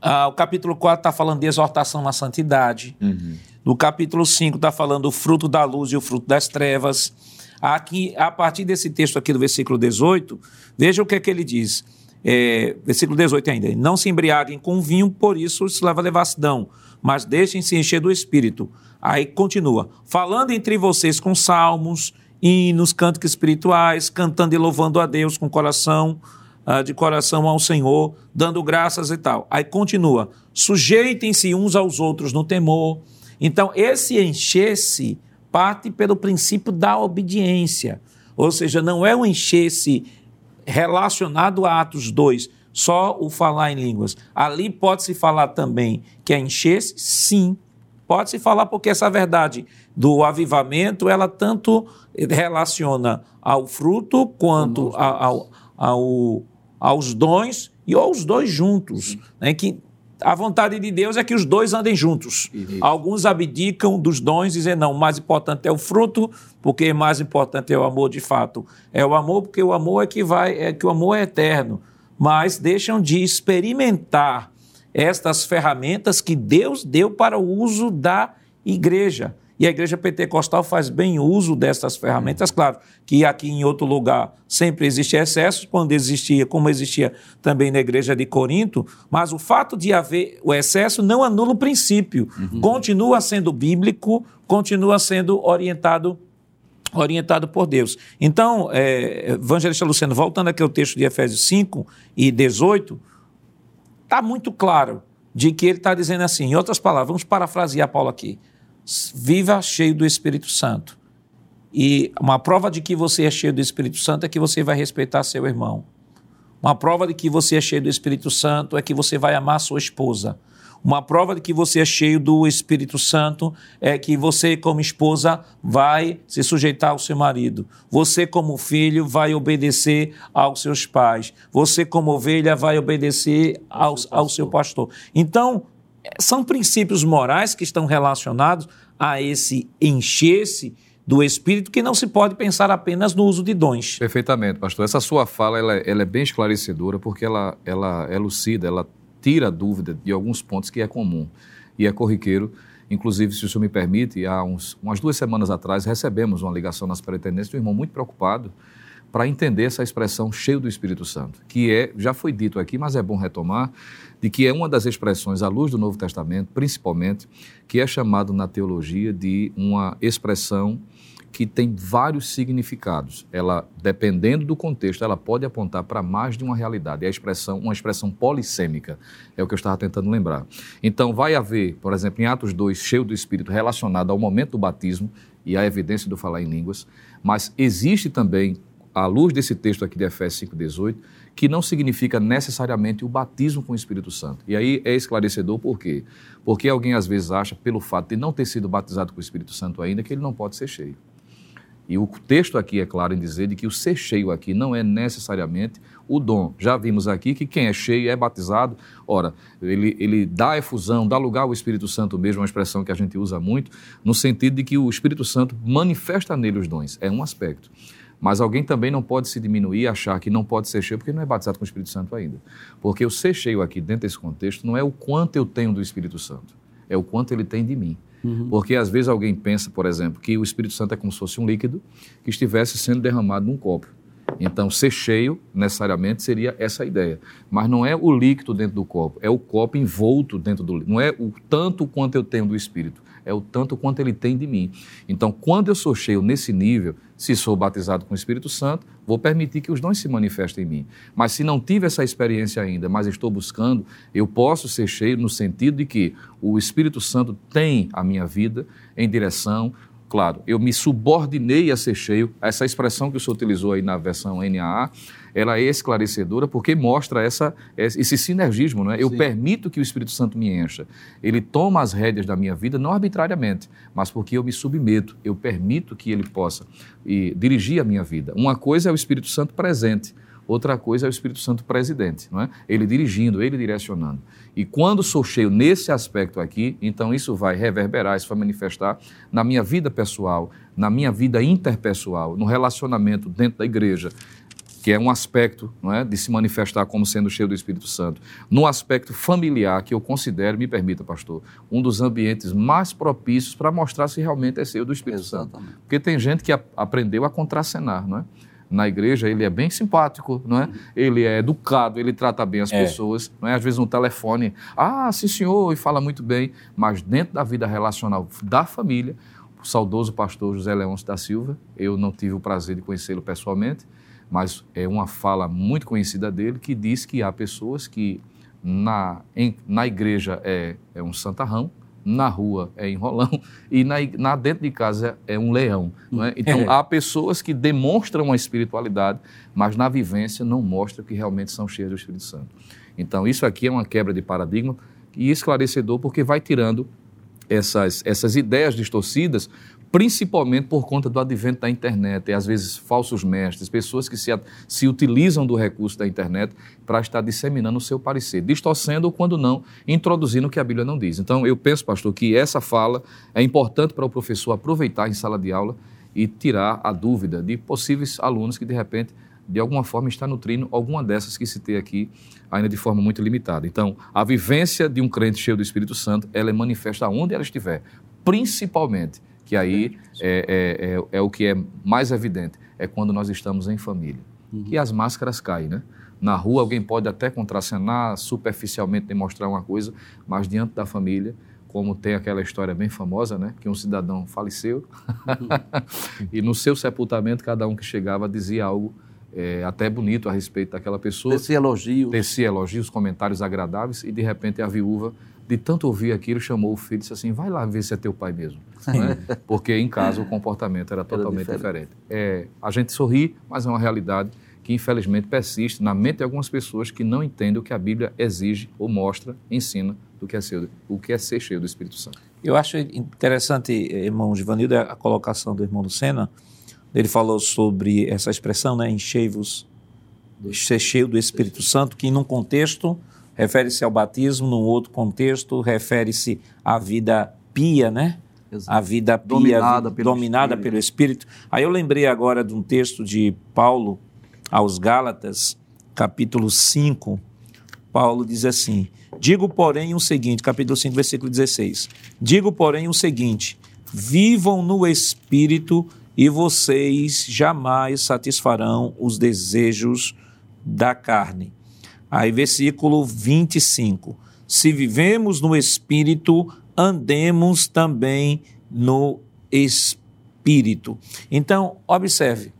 ah, o capítulo 4 está falando de exortação à santidade. Uhum. No capítulo 5 está falando o fruto da luz e o fruto das trevas. Aqui, a partir desse texto aqui do versículo 18, veja o que é que ele diz. É, versículo 18 ainda. Não se embriaguem com vinho, por isso isso leva a devassidão, mas deixem-se encher do Espírito Aí continua: falando entre vocês com salmos, hinos, cânticos espirituais, cantando e louvando a Deus com coração, uh, de coração ao Senhor, dando graças e tal. Aí continua: sujeitem-se uns aos outros no temor. Então, esse encher-se parte pelo princípio da obediência. Ou seja, não é um encher-se relacionado a Atos 2, só o falar em línguas. Ali pode-se falar também que é encher-se, sim, Pode-se falar porque essa verdade do avivamento, ela tanto relaciona ao fruto quanto ao, ao, aos dons e aos dois juntos. Né? Que a vontade de Deus é que os dois andem juntos. Isso. Alguns abdicam dos dons dizem, não, o mais importante é o fruto, porque mais importante é o amor de fato. É o amor porque o amor é que vai, é que o amor é eterno. Mas deixam de experimentar estas ferramentas que Deus deu para o uso da igreja. E a igreja pentecostal faz bem uso dessas ferramentas. Claro que aqui em outro lugar sempre existe excesso, quando existia, como existia também na igreja de Corinto, mas o fato de haver o excesso não anula o princípio. Uhum. Continua sendo bíblico, continua sendo orientado orientado por Deus. Então, é, evangelista Luciano, voltando aqui ao texto de Efésios 5 e 18, está muito claro de que ele está dizendo assim, em outras palavras, vamos parafrasear Paulo aqui. Viva cheio do Espírito Santo. E uma prova de que você é cheio do Espírito Santo é que você vai respeitar seu irmão. Uma prova de que você é cheio do Espírito Santo é que você vai amar sua esposa. Uma prova de que você é cheio do Espírito Santo é que você, como esposa, vai se sujeitar ao seu marido. Você, como filho, vai obedecer aos seus pais. Você, como ovelha, vai obedecer ao, ao seu pastor. Então, são princípios morais que estão relacionados a esse encher-se do Espírito que não se pode pensar apenas no uso de dons. Perfeitamente, pastor. Essa sua fala ela, ela é bem esclarecedora porque ela, ela é lucida, ela tira a dúvida de alguns pontos que é comum e é corriqueiro. Inclusive, se o senhor me permite, há uns, umas duas semanas atrás recebemos uma ligação nas pretendências de um irmão muito preocupado para entender essa expressão cheio do Espírito Santo, que é, já foi dito aqui, mas é bom retomar, de que é uma das expressões à luz do Novo Testamento, principalmente, que é chamado na teologia de uma expressão que tem vários significados. Ela, dependendo do contexto, ela pode apontar para mais de uma realidade. É a expressão, uma expressão polissêmica, é o que eu estava tentando lembrar. Então, vai haver, por exemplo, em Atos 2, cheio do Espírito, relacionado ao momento do batismo e à evidência do falar em línguas, mas existe também, à luz desse texto aqui de Efésios 5,18, que não significa necessariamente o batismo com o Espírito Santo. E aí é esclarecedor por quê? Porque alguém às vezes acha, pelo fato de não ter sido batizado com o Espírito Santo ainda, que ele não pode ser cheio. E o texto aqui é claro em dizer de que o ser cheio aqui não é necessariamente o dom. Já vimos aqui que quem é cheio é batizado. Ora, ele, ele dá efusão, dá lugar ao Espírito Santo mesmo, uma expressão que a gente usa muito, no sentido de que o Espírito Santo manifesta nele os dons. É um aspecto. Mas alguém também não pode se diminuir e achar que não pode ser cheio porque não é batizado com o Espírito Santo ainda. Porque o ser cheio aqui, dentro desse contexto, não é o quanto eu tenho do Espírito Santo, é o quanto ele tem de mim. Uhum. Porque às vezes alguém pensa, por exemplo, que o Espírito Santo é como se fosse um líquido que estivesse sendo derramado num copo. Então, ser cheio, necessariamente, seria essa ideia. Mas não é o líquido dentro do copo, é o copo envolto dentro do líquido. Não é o tanto quanto eu tenho do Espírito, é o tanto quanto ele tem de mim. Então, quando eu sou cheio nesse nível, se sou batizado com o Espírito Santo, vou permitir que os dons se manifestem em mim. Mas se não tive essa experiência ainda, mas estou buscando, eu posso ser cheio no sentido de que o Espírito Santo tem a minha vida em direção claro, eu me subordinei a ser cheio. Essa expressão que o senhor utilizou aí na versão NAA, ela é esclarecedora porque mostra essa, esse sinergismo. Né? Eu permito que o Espírito Santo me encha. Ele toma as rédeas da minha vida, não arbitrariamente, mas porque eu me submeto. Eu permito que ele possa e, dirigir a minha vida. Uma coisa é o Espírito Santo presente. Outra coisa é o Espírito Santo presidente, não é? Ele dirigindo, ele direcionando. E quando sou cheio nesse aspecto aqui, então isso vai reverberar, isso vai manifestar na minha vida pessoal, na minha vida interpessoal, no relacionamento dentro da igreja, que é um aspecto não é, de se manifestar como sendo cheio do Espírito Santo. No aspecto familiar, que eu considero, me permita, pastor, um dos ambientes mais propícios para mostrar se realmente é cheio do Espírito Exatamente. Santo. Porque tem gente que a, aprendeu a contracenar, não é? na igreja, ele é bem simpático, não é? Ele é educado, ele trata bem as é. pessoas, não é? Às vezes no telefone, ah, sim senhor, e fala muito bem, mas dentro da vida relacional da família, o saudoso pastor José Leôncio da Silva, eu não tive o prazer de conhecê-lo pessoalmente, mas é uma fala muito conhecida dele que diz que há pessoas que na, em, na igreja é, é um santarrão, na rua é enrolão e na, na dentro de casa é um leão. É? Então, é. há pessoas que demonstram uma espiritualidade, mas na vivência não mostram que realmente são cheias do Espírito Santo. Então, isso aqui é uma quebra de paradigma e esclarecedor porque vai tirando essas, essas ideias distorcidas principalmente por conta do advento da internet, e às vezes falsos mestres, pessoas que se, se utilizam do recurso da internet para estar disseminando o seu parecer, distorcendo ou, quando não, introduzindo o que a Bíblia não diz. Então, eu penso, pastor, que essa fala é importante para o professor aproveitar em sala de aula e tirar a dúvida de possíveis alunos que, de repente, de alguma forma está nutrindo alguma dessas que citei aqui, ainda de forma muito limitada. Então, a vivência de um crente cheio do Espírito Santo, ela é manifesta onde ela estiver, principalmente que aí é, é, é, é, o que é mais evidente, é quando nós estamos em família. Uhum. E as máscaras caem, né? Na rua alguém pode até contracenar, superficialmente demonstrar uma coisa, mas diante da família, como tem aquela história bem famosa, né? Que um cidadão faleceu uhum. e no seu sepultamento cada um que chegava dizia algo é, até bonito a respeito daquela pessoa. Tecia elogios. Tecia elogios, comentários agradáveis e de repente a viúva de tanto ouvir aquilo, chamou o filho e disse assim: vai lá ver se é teu pai mesmo. Né? Porque em casa o comportamento era totalmente era diferente. diferente. É, a gente sorri, mas é uma realidade que infelizmente persiste na mente de algumas pessoas que não entendem o que a Bíblia exige ou mostra, ensina do que é ser, o que é ser cheio do Espírito Santo. Eu acho interessante, irmão Givanildo, a colocação do irmão Lucena. Ele falou sobre essa expressão, né, enchei-vos, ser cheio do Espírito Santo, que num contexto refere-se ao batismo, num outro contexto, refere-se à vida pia, né? Exato. a vida pia, Dominada pelo dominada Espírito. pelo Espírito. Aí eu lembrei agora de um texto de Paulo aos Gálatas, capítulo 5. Paulo diz assim: Digo, porém, o seguinte, capítulo 5, versículo 16. Digo, porém, o seguinte: vivam no espírito e vocês jamais satisfarão os desejos da carne. Aí, versículo 25. Se vivemos no espírito, andemos também no espírito. Então, observe.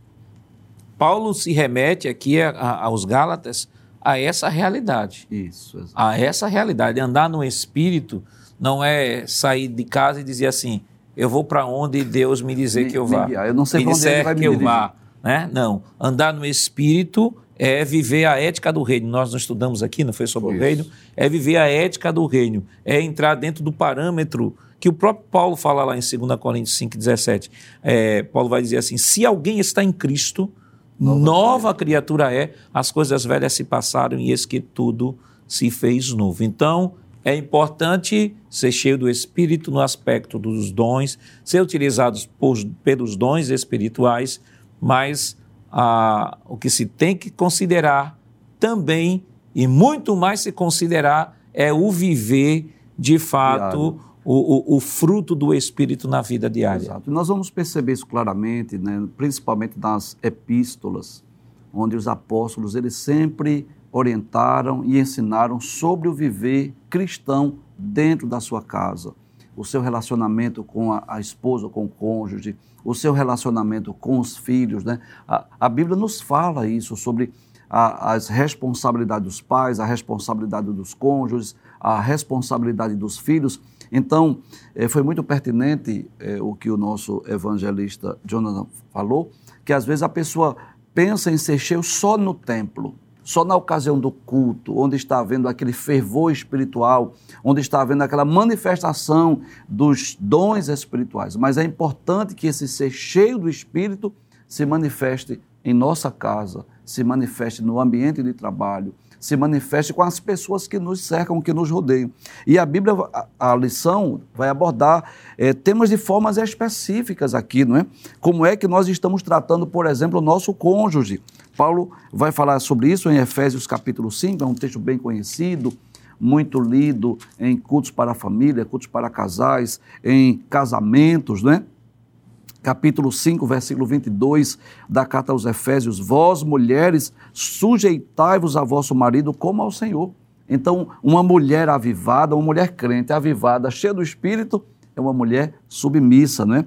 Paulo se remete aqui a- a- aos Gálatas a essa realidade Isso, exato. a essa realidade. Andar no espírito não é sair de casa e dizer assim: eu vou para onde Deus me dizer Me- que eu me vá. guiar. Eu não sei me onde ele vai me que eu dirigir. vá. Né? Não. Andar no espírito é viver a ética do reino. Nós não estudamos aqui, não foi sobre o Isso. reino. É viver a ética do reino. É entrar dentro do parâmetro que o próprio Paulo fala lá em 2 Coríntios 5,17. É, Paulo vai dizer assim: se alguém está em Cristo, nova, criatura é, as coisas velhas se passaram e eis que tudo se fez novo. Então, é importante ser cheio do Espírito no aspecto dos dons, ser utilizados por- pelos dons espirituais, mas ah, o que se tem que considerar também, e muito mais se considerar, é o viver de fato o, o- o fruto do Espírito na vida diária. Exato. E nós vamos perceber isso claramente, né, principalmente nas epístolas, onde os apóstolos eles sempre orientaram e ensinaram sobre o viver cristão dentro da sua casa, o seu relacionamento com a, a esposa, com o cônjuge, o seu relacionamento com os filhos. Né? A, a Bíblia nos fala isso sobre a- as responsabilidades dos pais, a responsabilidade dos cônjuges, a responsabilidade dos filhos. Então, eh, foi muito pertinente eh, o que o nosso evangelista Jonathan falou, que às vezes a pessoa pensa em ser cheio só no templo, só na ocasião do culto, onde está havendo aquele fervor espiritual, onde está havendo aquela manifestação dos dons espirituais. Mas é importante que esse ser cheio do Espírito se manifeste em nossa casa, se manifeste no ambiente de trabalho, se manifeste com as pessoas que nos cercam, que nos rodeiam. E a Bíblia, a, lição vai abordar eh, temas de formas específicas aqui, não é? Como é que nós estamos tratando, por exemplo, o nosso cônjuge. Paulo vai falar sobre isso em Efésios capítulo 5, é um texto bem conhecido, muito lido em cultos para a família, cultos para casais, em casamentos, não é? capítulo 5, versículo 22 da carta aos Efésios: Vós, mulheres, sujeitai-vos a vosso marido como ao Senhor. Então, uma mulher avivada, uma mulher crente avivada, cheia do espírito, é uma mulher submissa, né?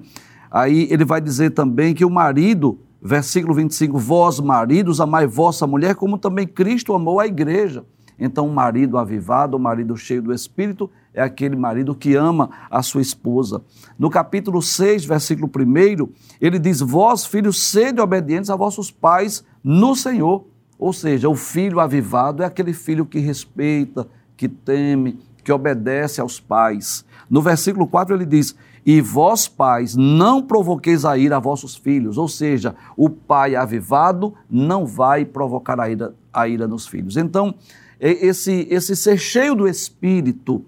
Aí ele vai dizer também que o marido, versículo 25, vós maridos, amai vossa mulher, como também Cristo amou a igreja. Então, o marido avivado, o marido cheio do Espírito, é aquele marido que ama a sua esposa. No capítulo 6, versículo 1, ele diz: Vós, filhos, sede obedientes a vossos pais no Senhor. Ou seja, o filho avivado é aquele filho que respeita, que teme, que obedece aos pais. No versículo 4 ele diz: E vós, pais, não provoqueis a ira a vossos filhos. Ou seja, o pai avivado não vai provocar a ira, a ira nos filhos. Então, esse, esse ser cheio do Espírito,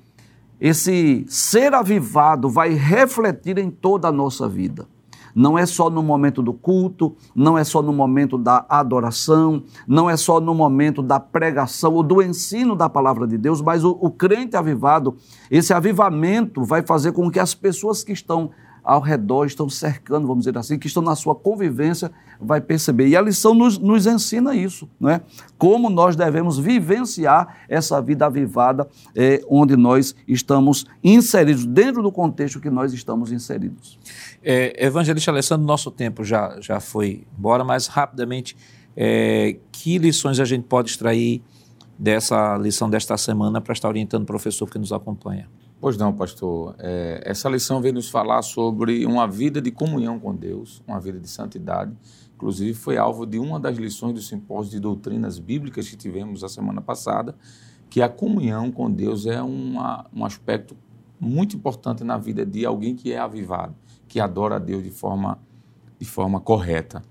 esse ser avivado vai refletir em toda a nossa vida. Não é só no momento do culto, não é só no momento da adoração, não é só no momento da pregação ou do ensino da palavra de Deus, mas o, o crente avivado, esse avivamento vai fazer com que as pessoas que estão ao redor, estão cercando, vamos dizer assim, que estão na sua convivência, vai perceber. E a lição nos, nos ensina isso, não é? Como nós devemos vivenciar essa vida avivada eh, onde nós estamos inseridos, dentro do contexto que nós estamos inseridos. É, Evangelista Alessandro, nosso tempo já, já foi embora, mas rapidamente, é, que lições a gente pode extrair dessa lição desta semana para estar orientando o professor que nos acompanha? Pois não, pastor. É, essa lição vem nos falar sobre uma vida de comunhão com Deus, uma vida de santidade. Inclusive, foi alvo de uma das lições do simpósio de doutrinas bíblicas que tivemos a semana passada, que a comunhão com Deus é uma, um aspecto muito importante na vida de alguém que é avivado, que adora a Deus de forma, de forma correta.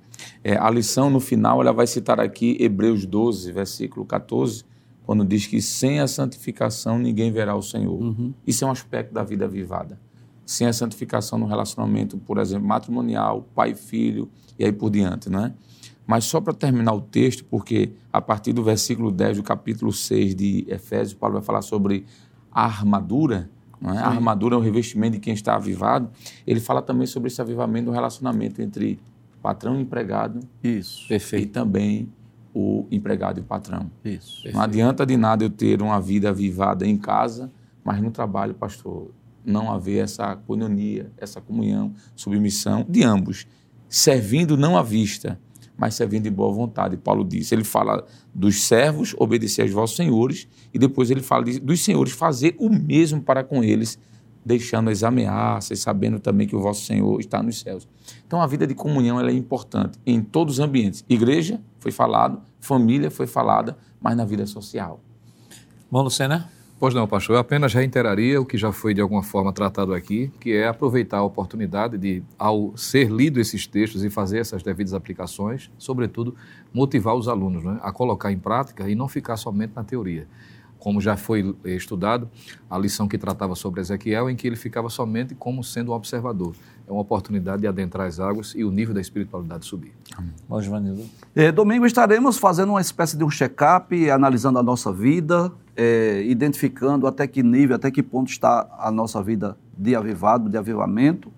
É, a lição, no final, ela vai citar aqui Hebreus 12, versículo 14, quando diz que sem a santificação ninguém verá o Senhor. Isso é um aspecto da vida avivada. sem a santificação no relacionamento, por exemplo, matrimonial, pai e filho, e aí por diante, não é? Mas só para terminar o texto, porque a partir do versículo 10 do capítulo 6 de Efésios, Paulo vai falar sobre a armadura, é? a armadura é o revestimento de quem está avivado. Ele fala também sobre esse avivamento do relacionamento entre patrão e empregado. Isso. E também o empregado e o patrão. Isso. Não adianta de nada eu ter uma vida avivada em casa, mas no trabalho, pastor, não haver essa coinonia, essa comunhão, submissão de ambos, servindo não à vista, mas servindo de boa vontade. Paulo disse, ele fala dos servos obedecer aos vossos senhores e depois ele fala de, dos senhores fazer o mesmo para com eles, deixando as ameaças, sabendo também que o vosso Senhor está nos céus. Então a vida de comunhão é importante em todos os ambientes. Igreja foi falado, família foi falada, mas na vida social. Bom, Lucena? Pois não, pastor. Eu apenas reiteraria o que já foi de alguma forma tratado aqui, que é aproveitar a oportunidade de, ao ser lido esses textos e fazer essas devidas aplicações, sobretudo motivar os alunos né, a colocar em prática e não ficar somente na teoria como já foi estudado, a lição que tratava sobre Ezequiel, em que ele ficava somente como sendo um observador. É uma oportunidade de adentrar as águas e o nível da espiritualidade subir. Bom, Givanildo. É, domingo estaremos fazendo uma espécie de um check-up, analisando a nossa vida, é, identificando até que nível, até que ponto está a nossa vida de avivado, de avivamento,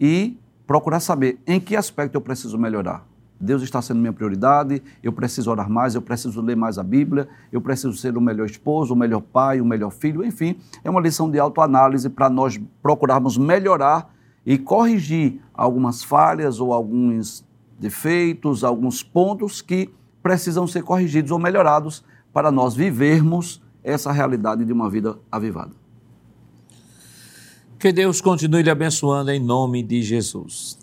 e procurar saber em que aspecto eu preciso melhorar. Deus está sendo minha prioridade, eu preciso orar mais, eu preciso ler mais a Bíblia, eu preciso ser o melhor esposo, o melhor pai, o melhor filho, enfim, é uma lição de autoanálise para nós procurarmos melhorar e corrigir algumas falhas ou alguns defeitos, alguns pontos que precisam ser corrigidos ou melhorados para nós vivermos essa realidade de uma vida avivada. Que Deus continue lhe abençoando em nome de Jesus.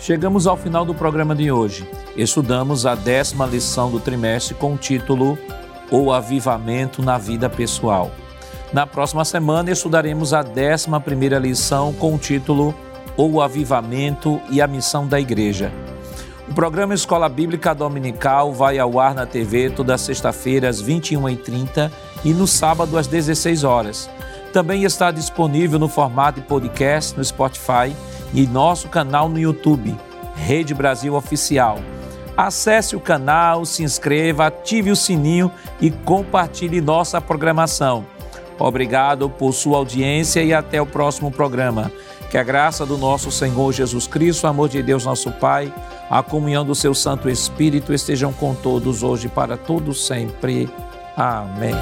Chegamos ao final do programa de hoje. Estudamos a décima lição do trimestre com o título O Avivamento na Vida Pessoal. Na próxima semana estudaremos a décima primeira lição com o título O Avivamento e a Missão da Igreja. O programa Escola Bíblica Dominical vai ao ar na TV toda sexta-feira às 21h30 e no sábado às 16 horas. Também está disponível no formato de podcast no Spotify e nosso canal no YouTube, Rede Brasil Oficial. Acesse o canal, se inscreva, ative o sininho e compartilhe nossa programação. Obrigado por sua audiência e até o próximo programa. Que a graça do nosso Senhor Jesus Cristo, o amor de Deus nosso Pai, a comunhão do seu Santo Espírito estejam com todos hoje para todos sempre. Amém.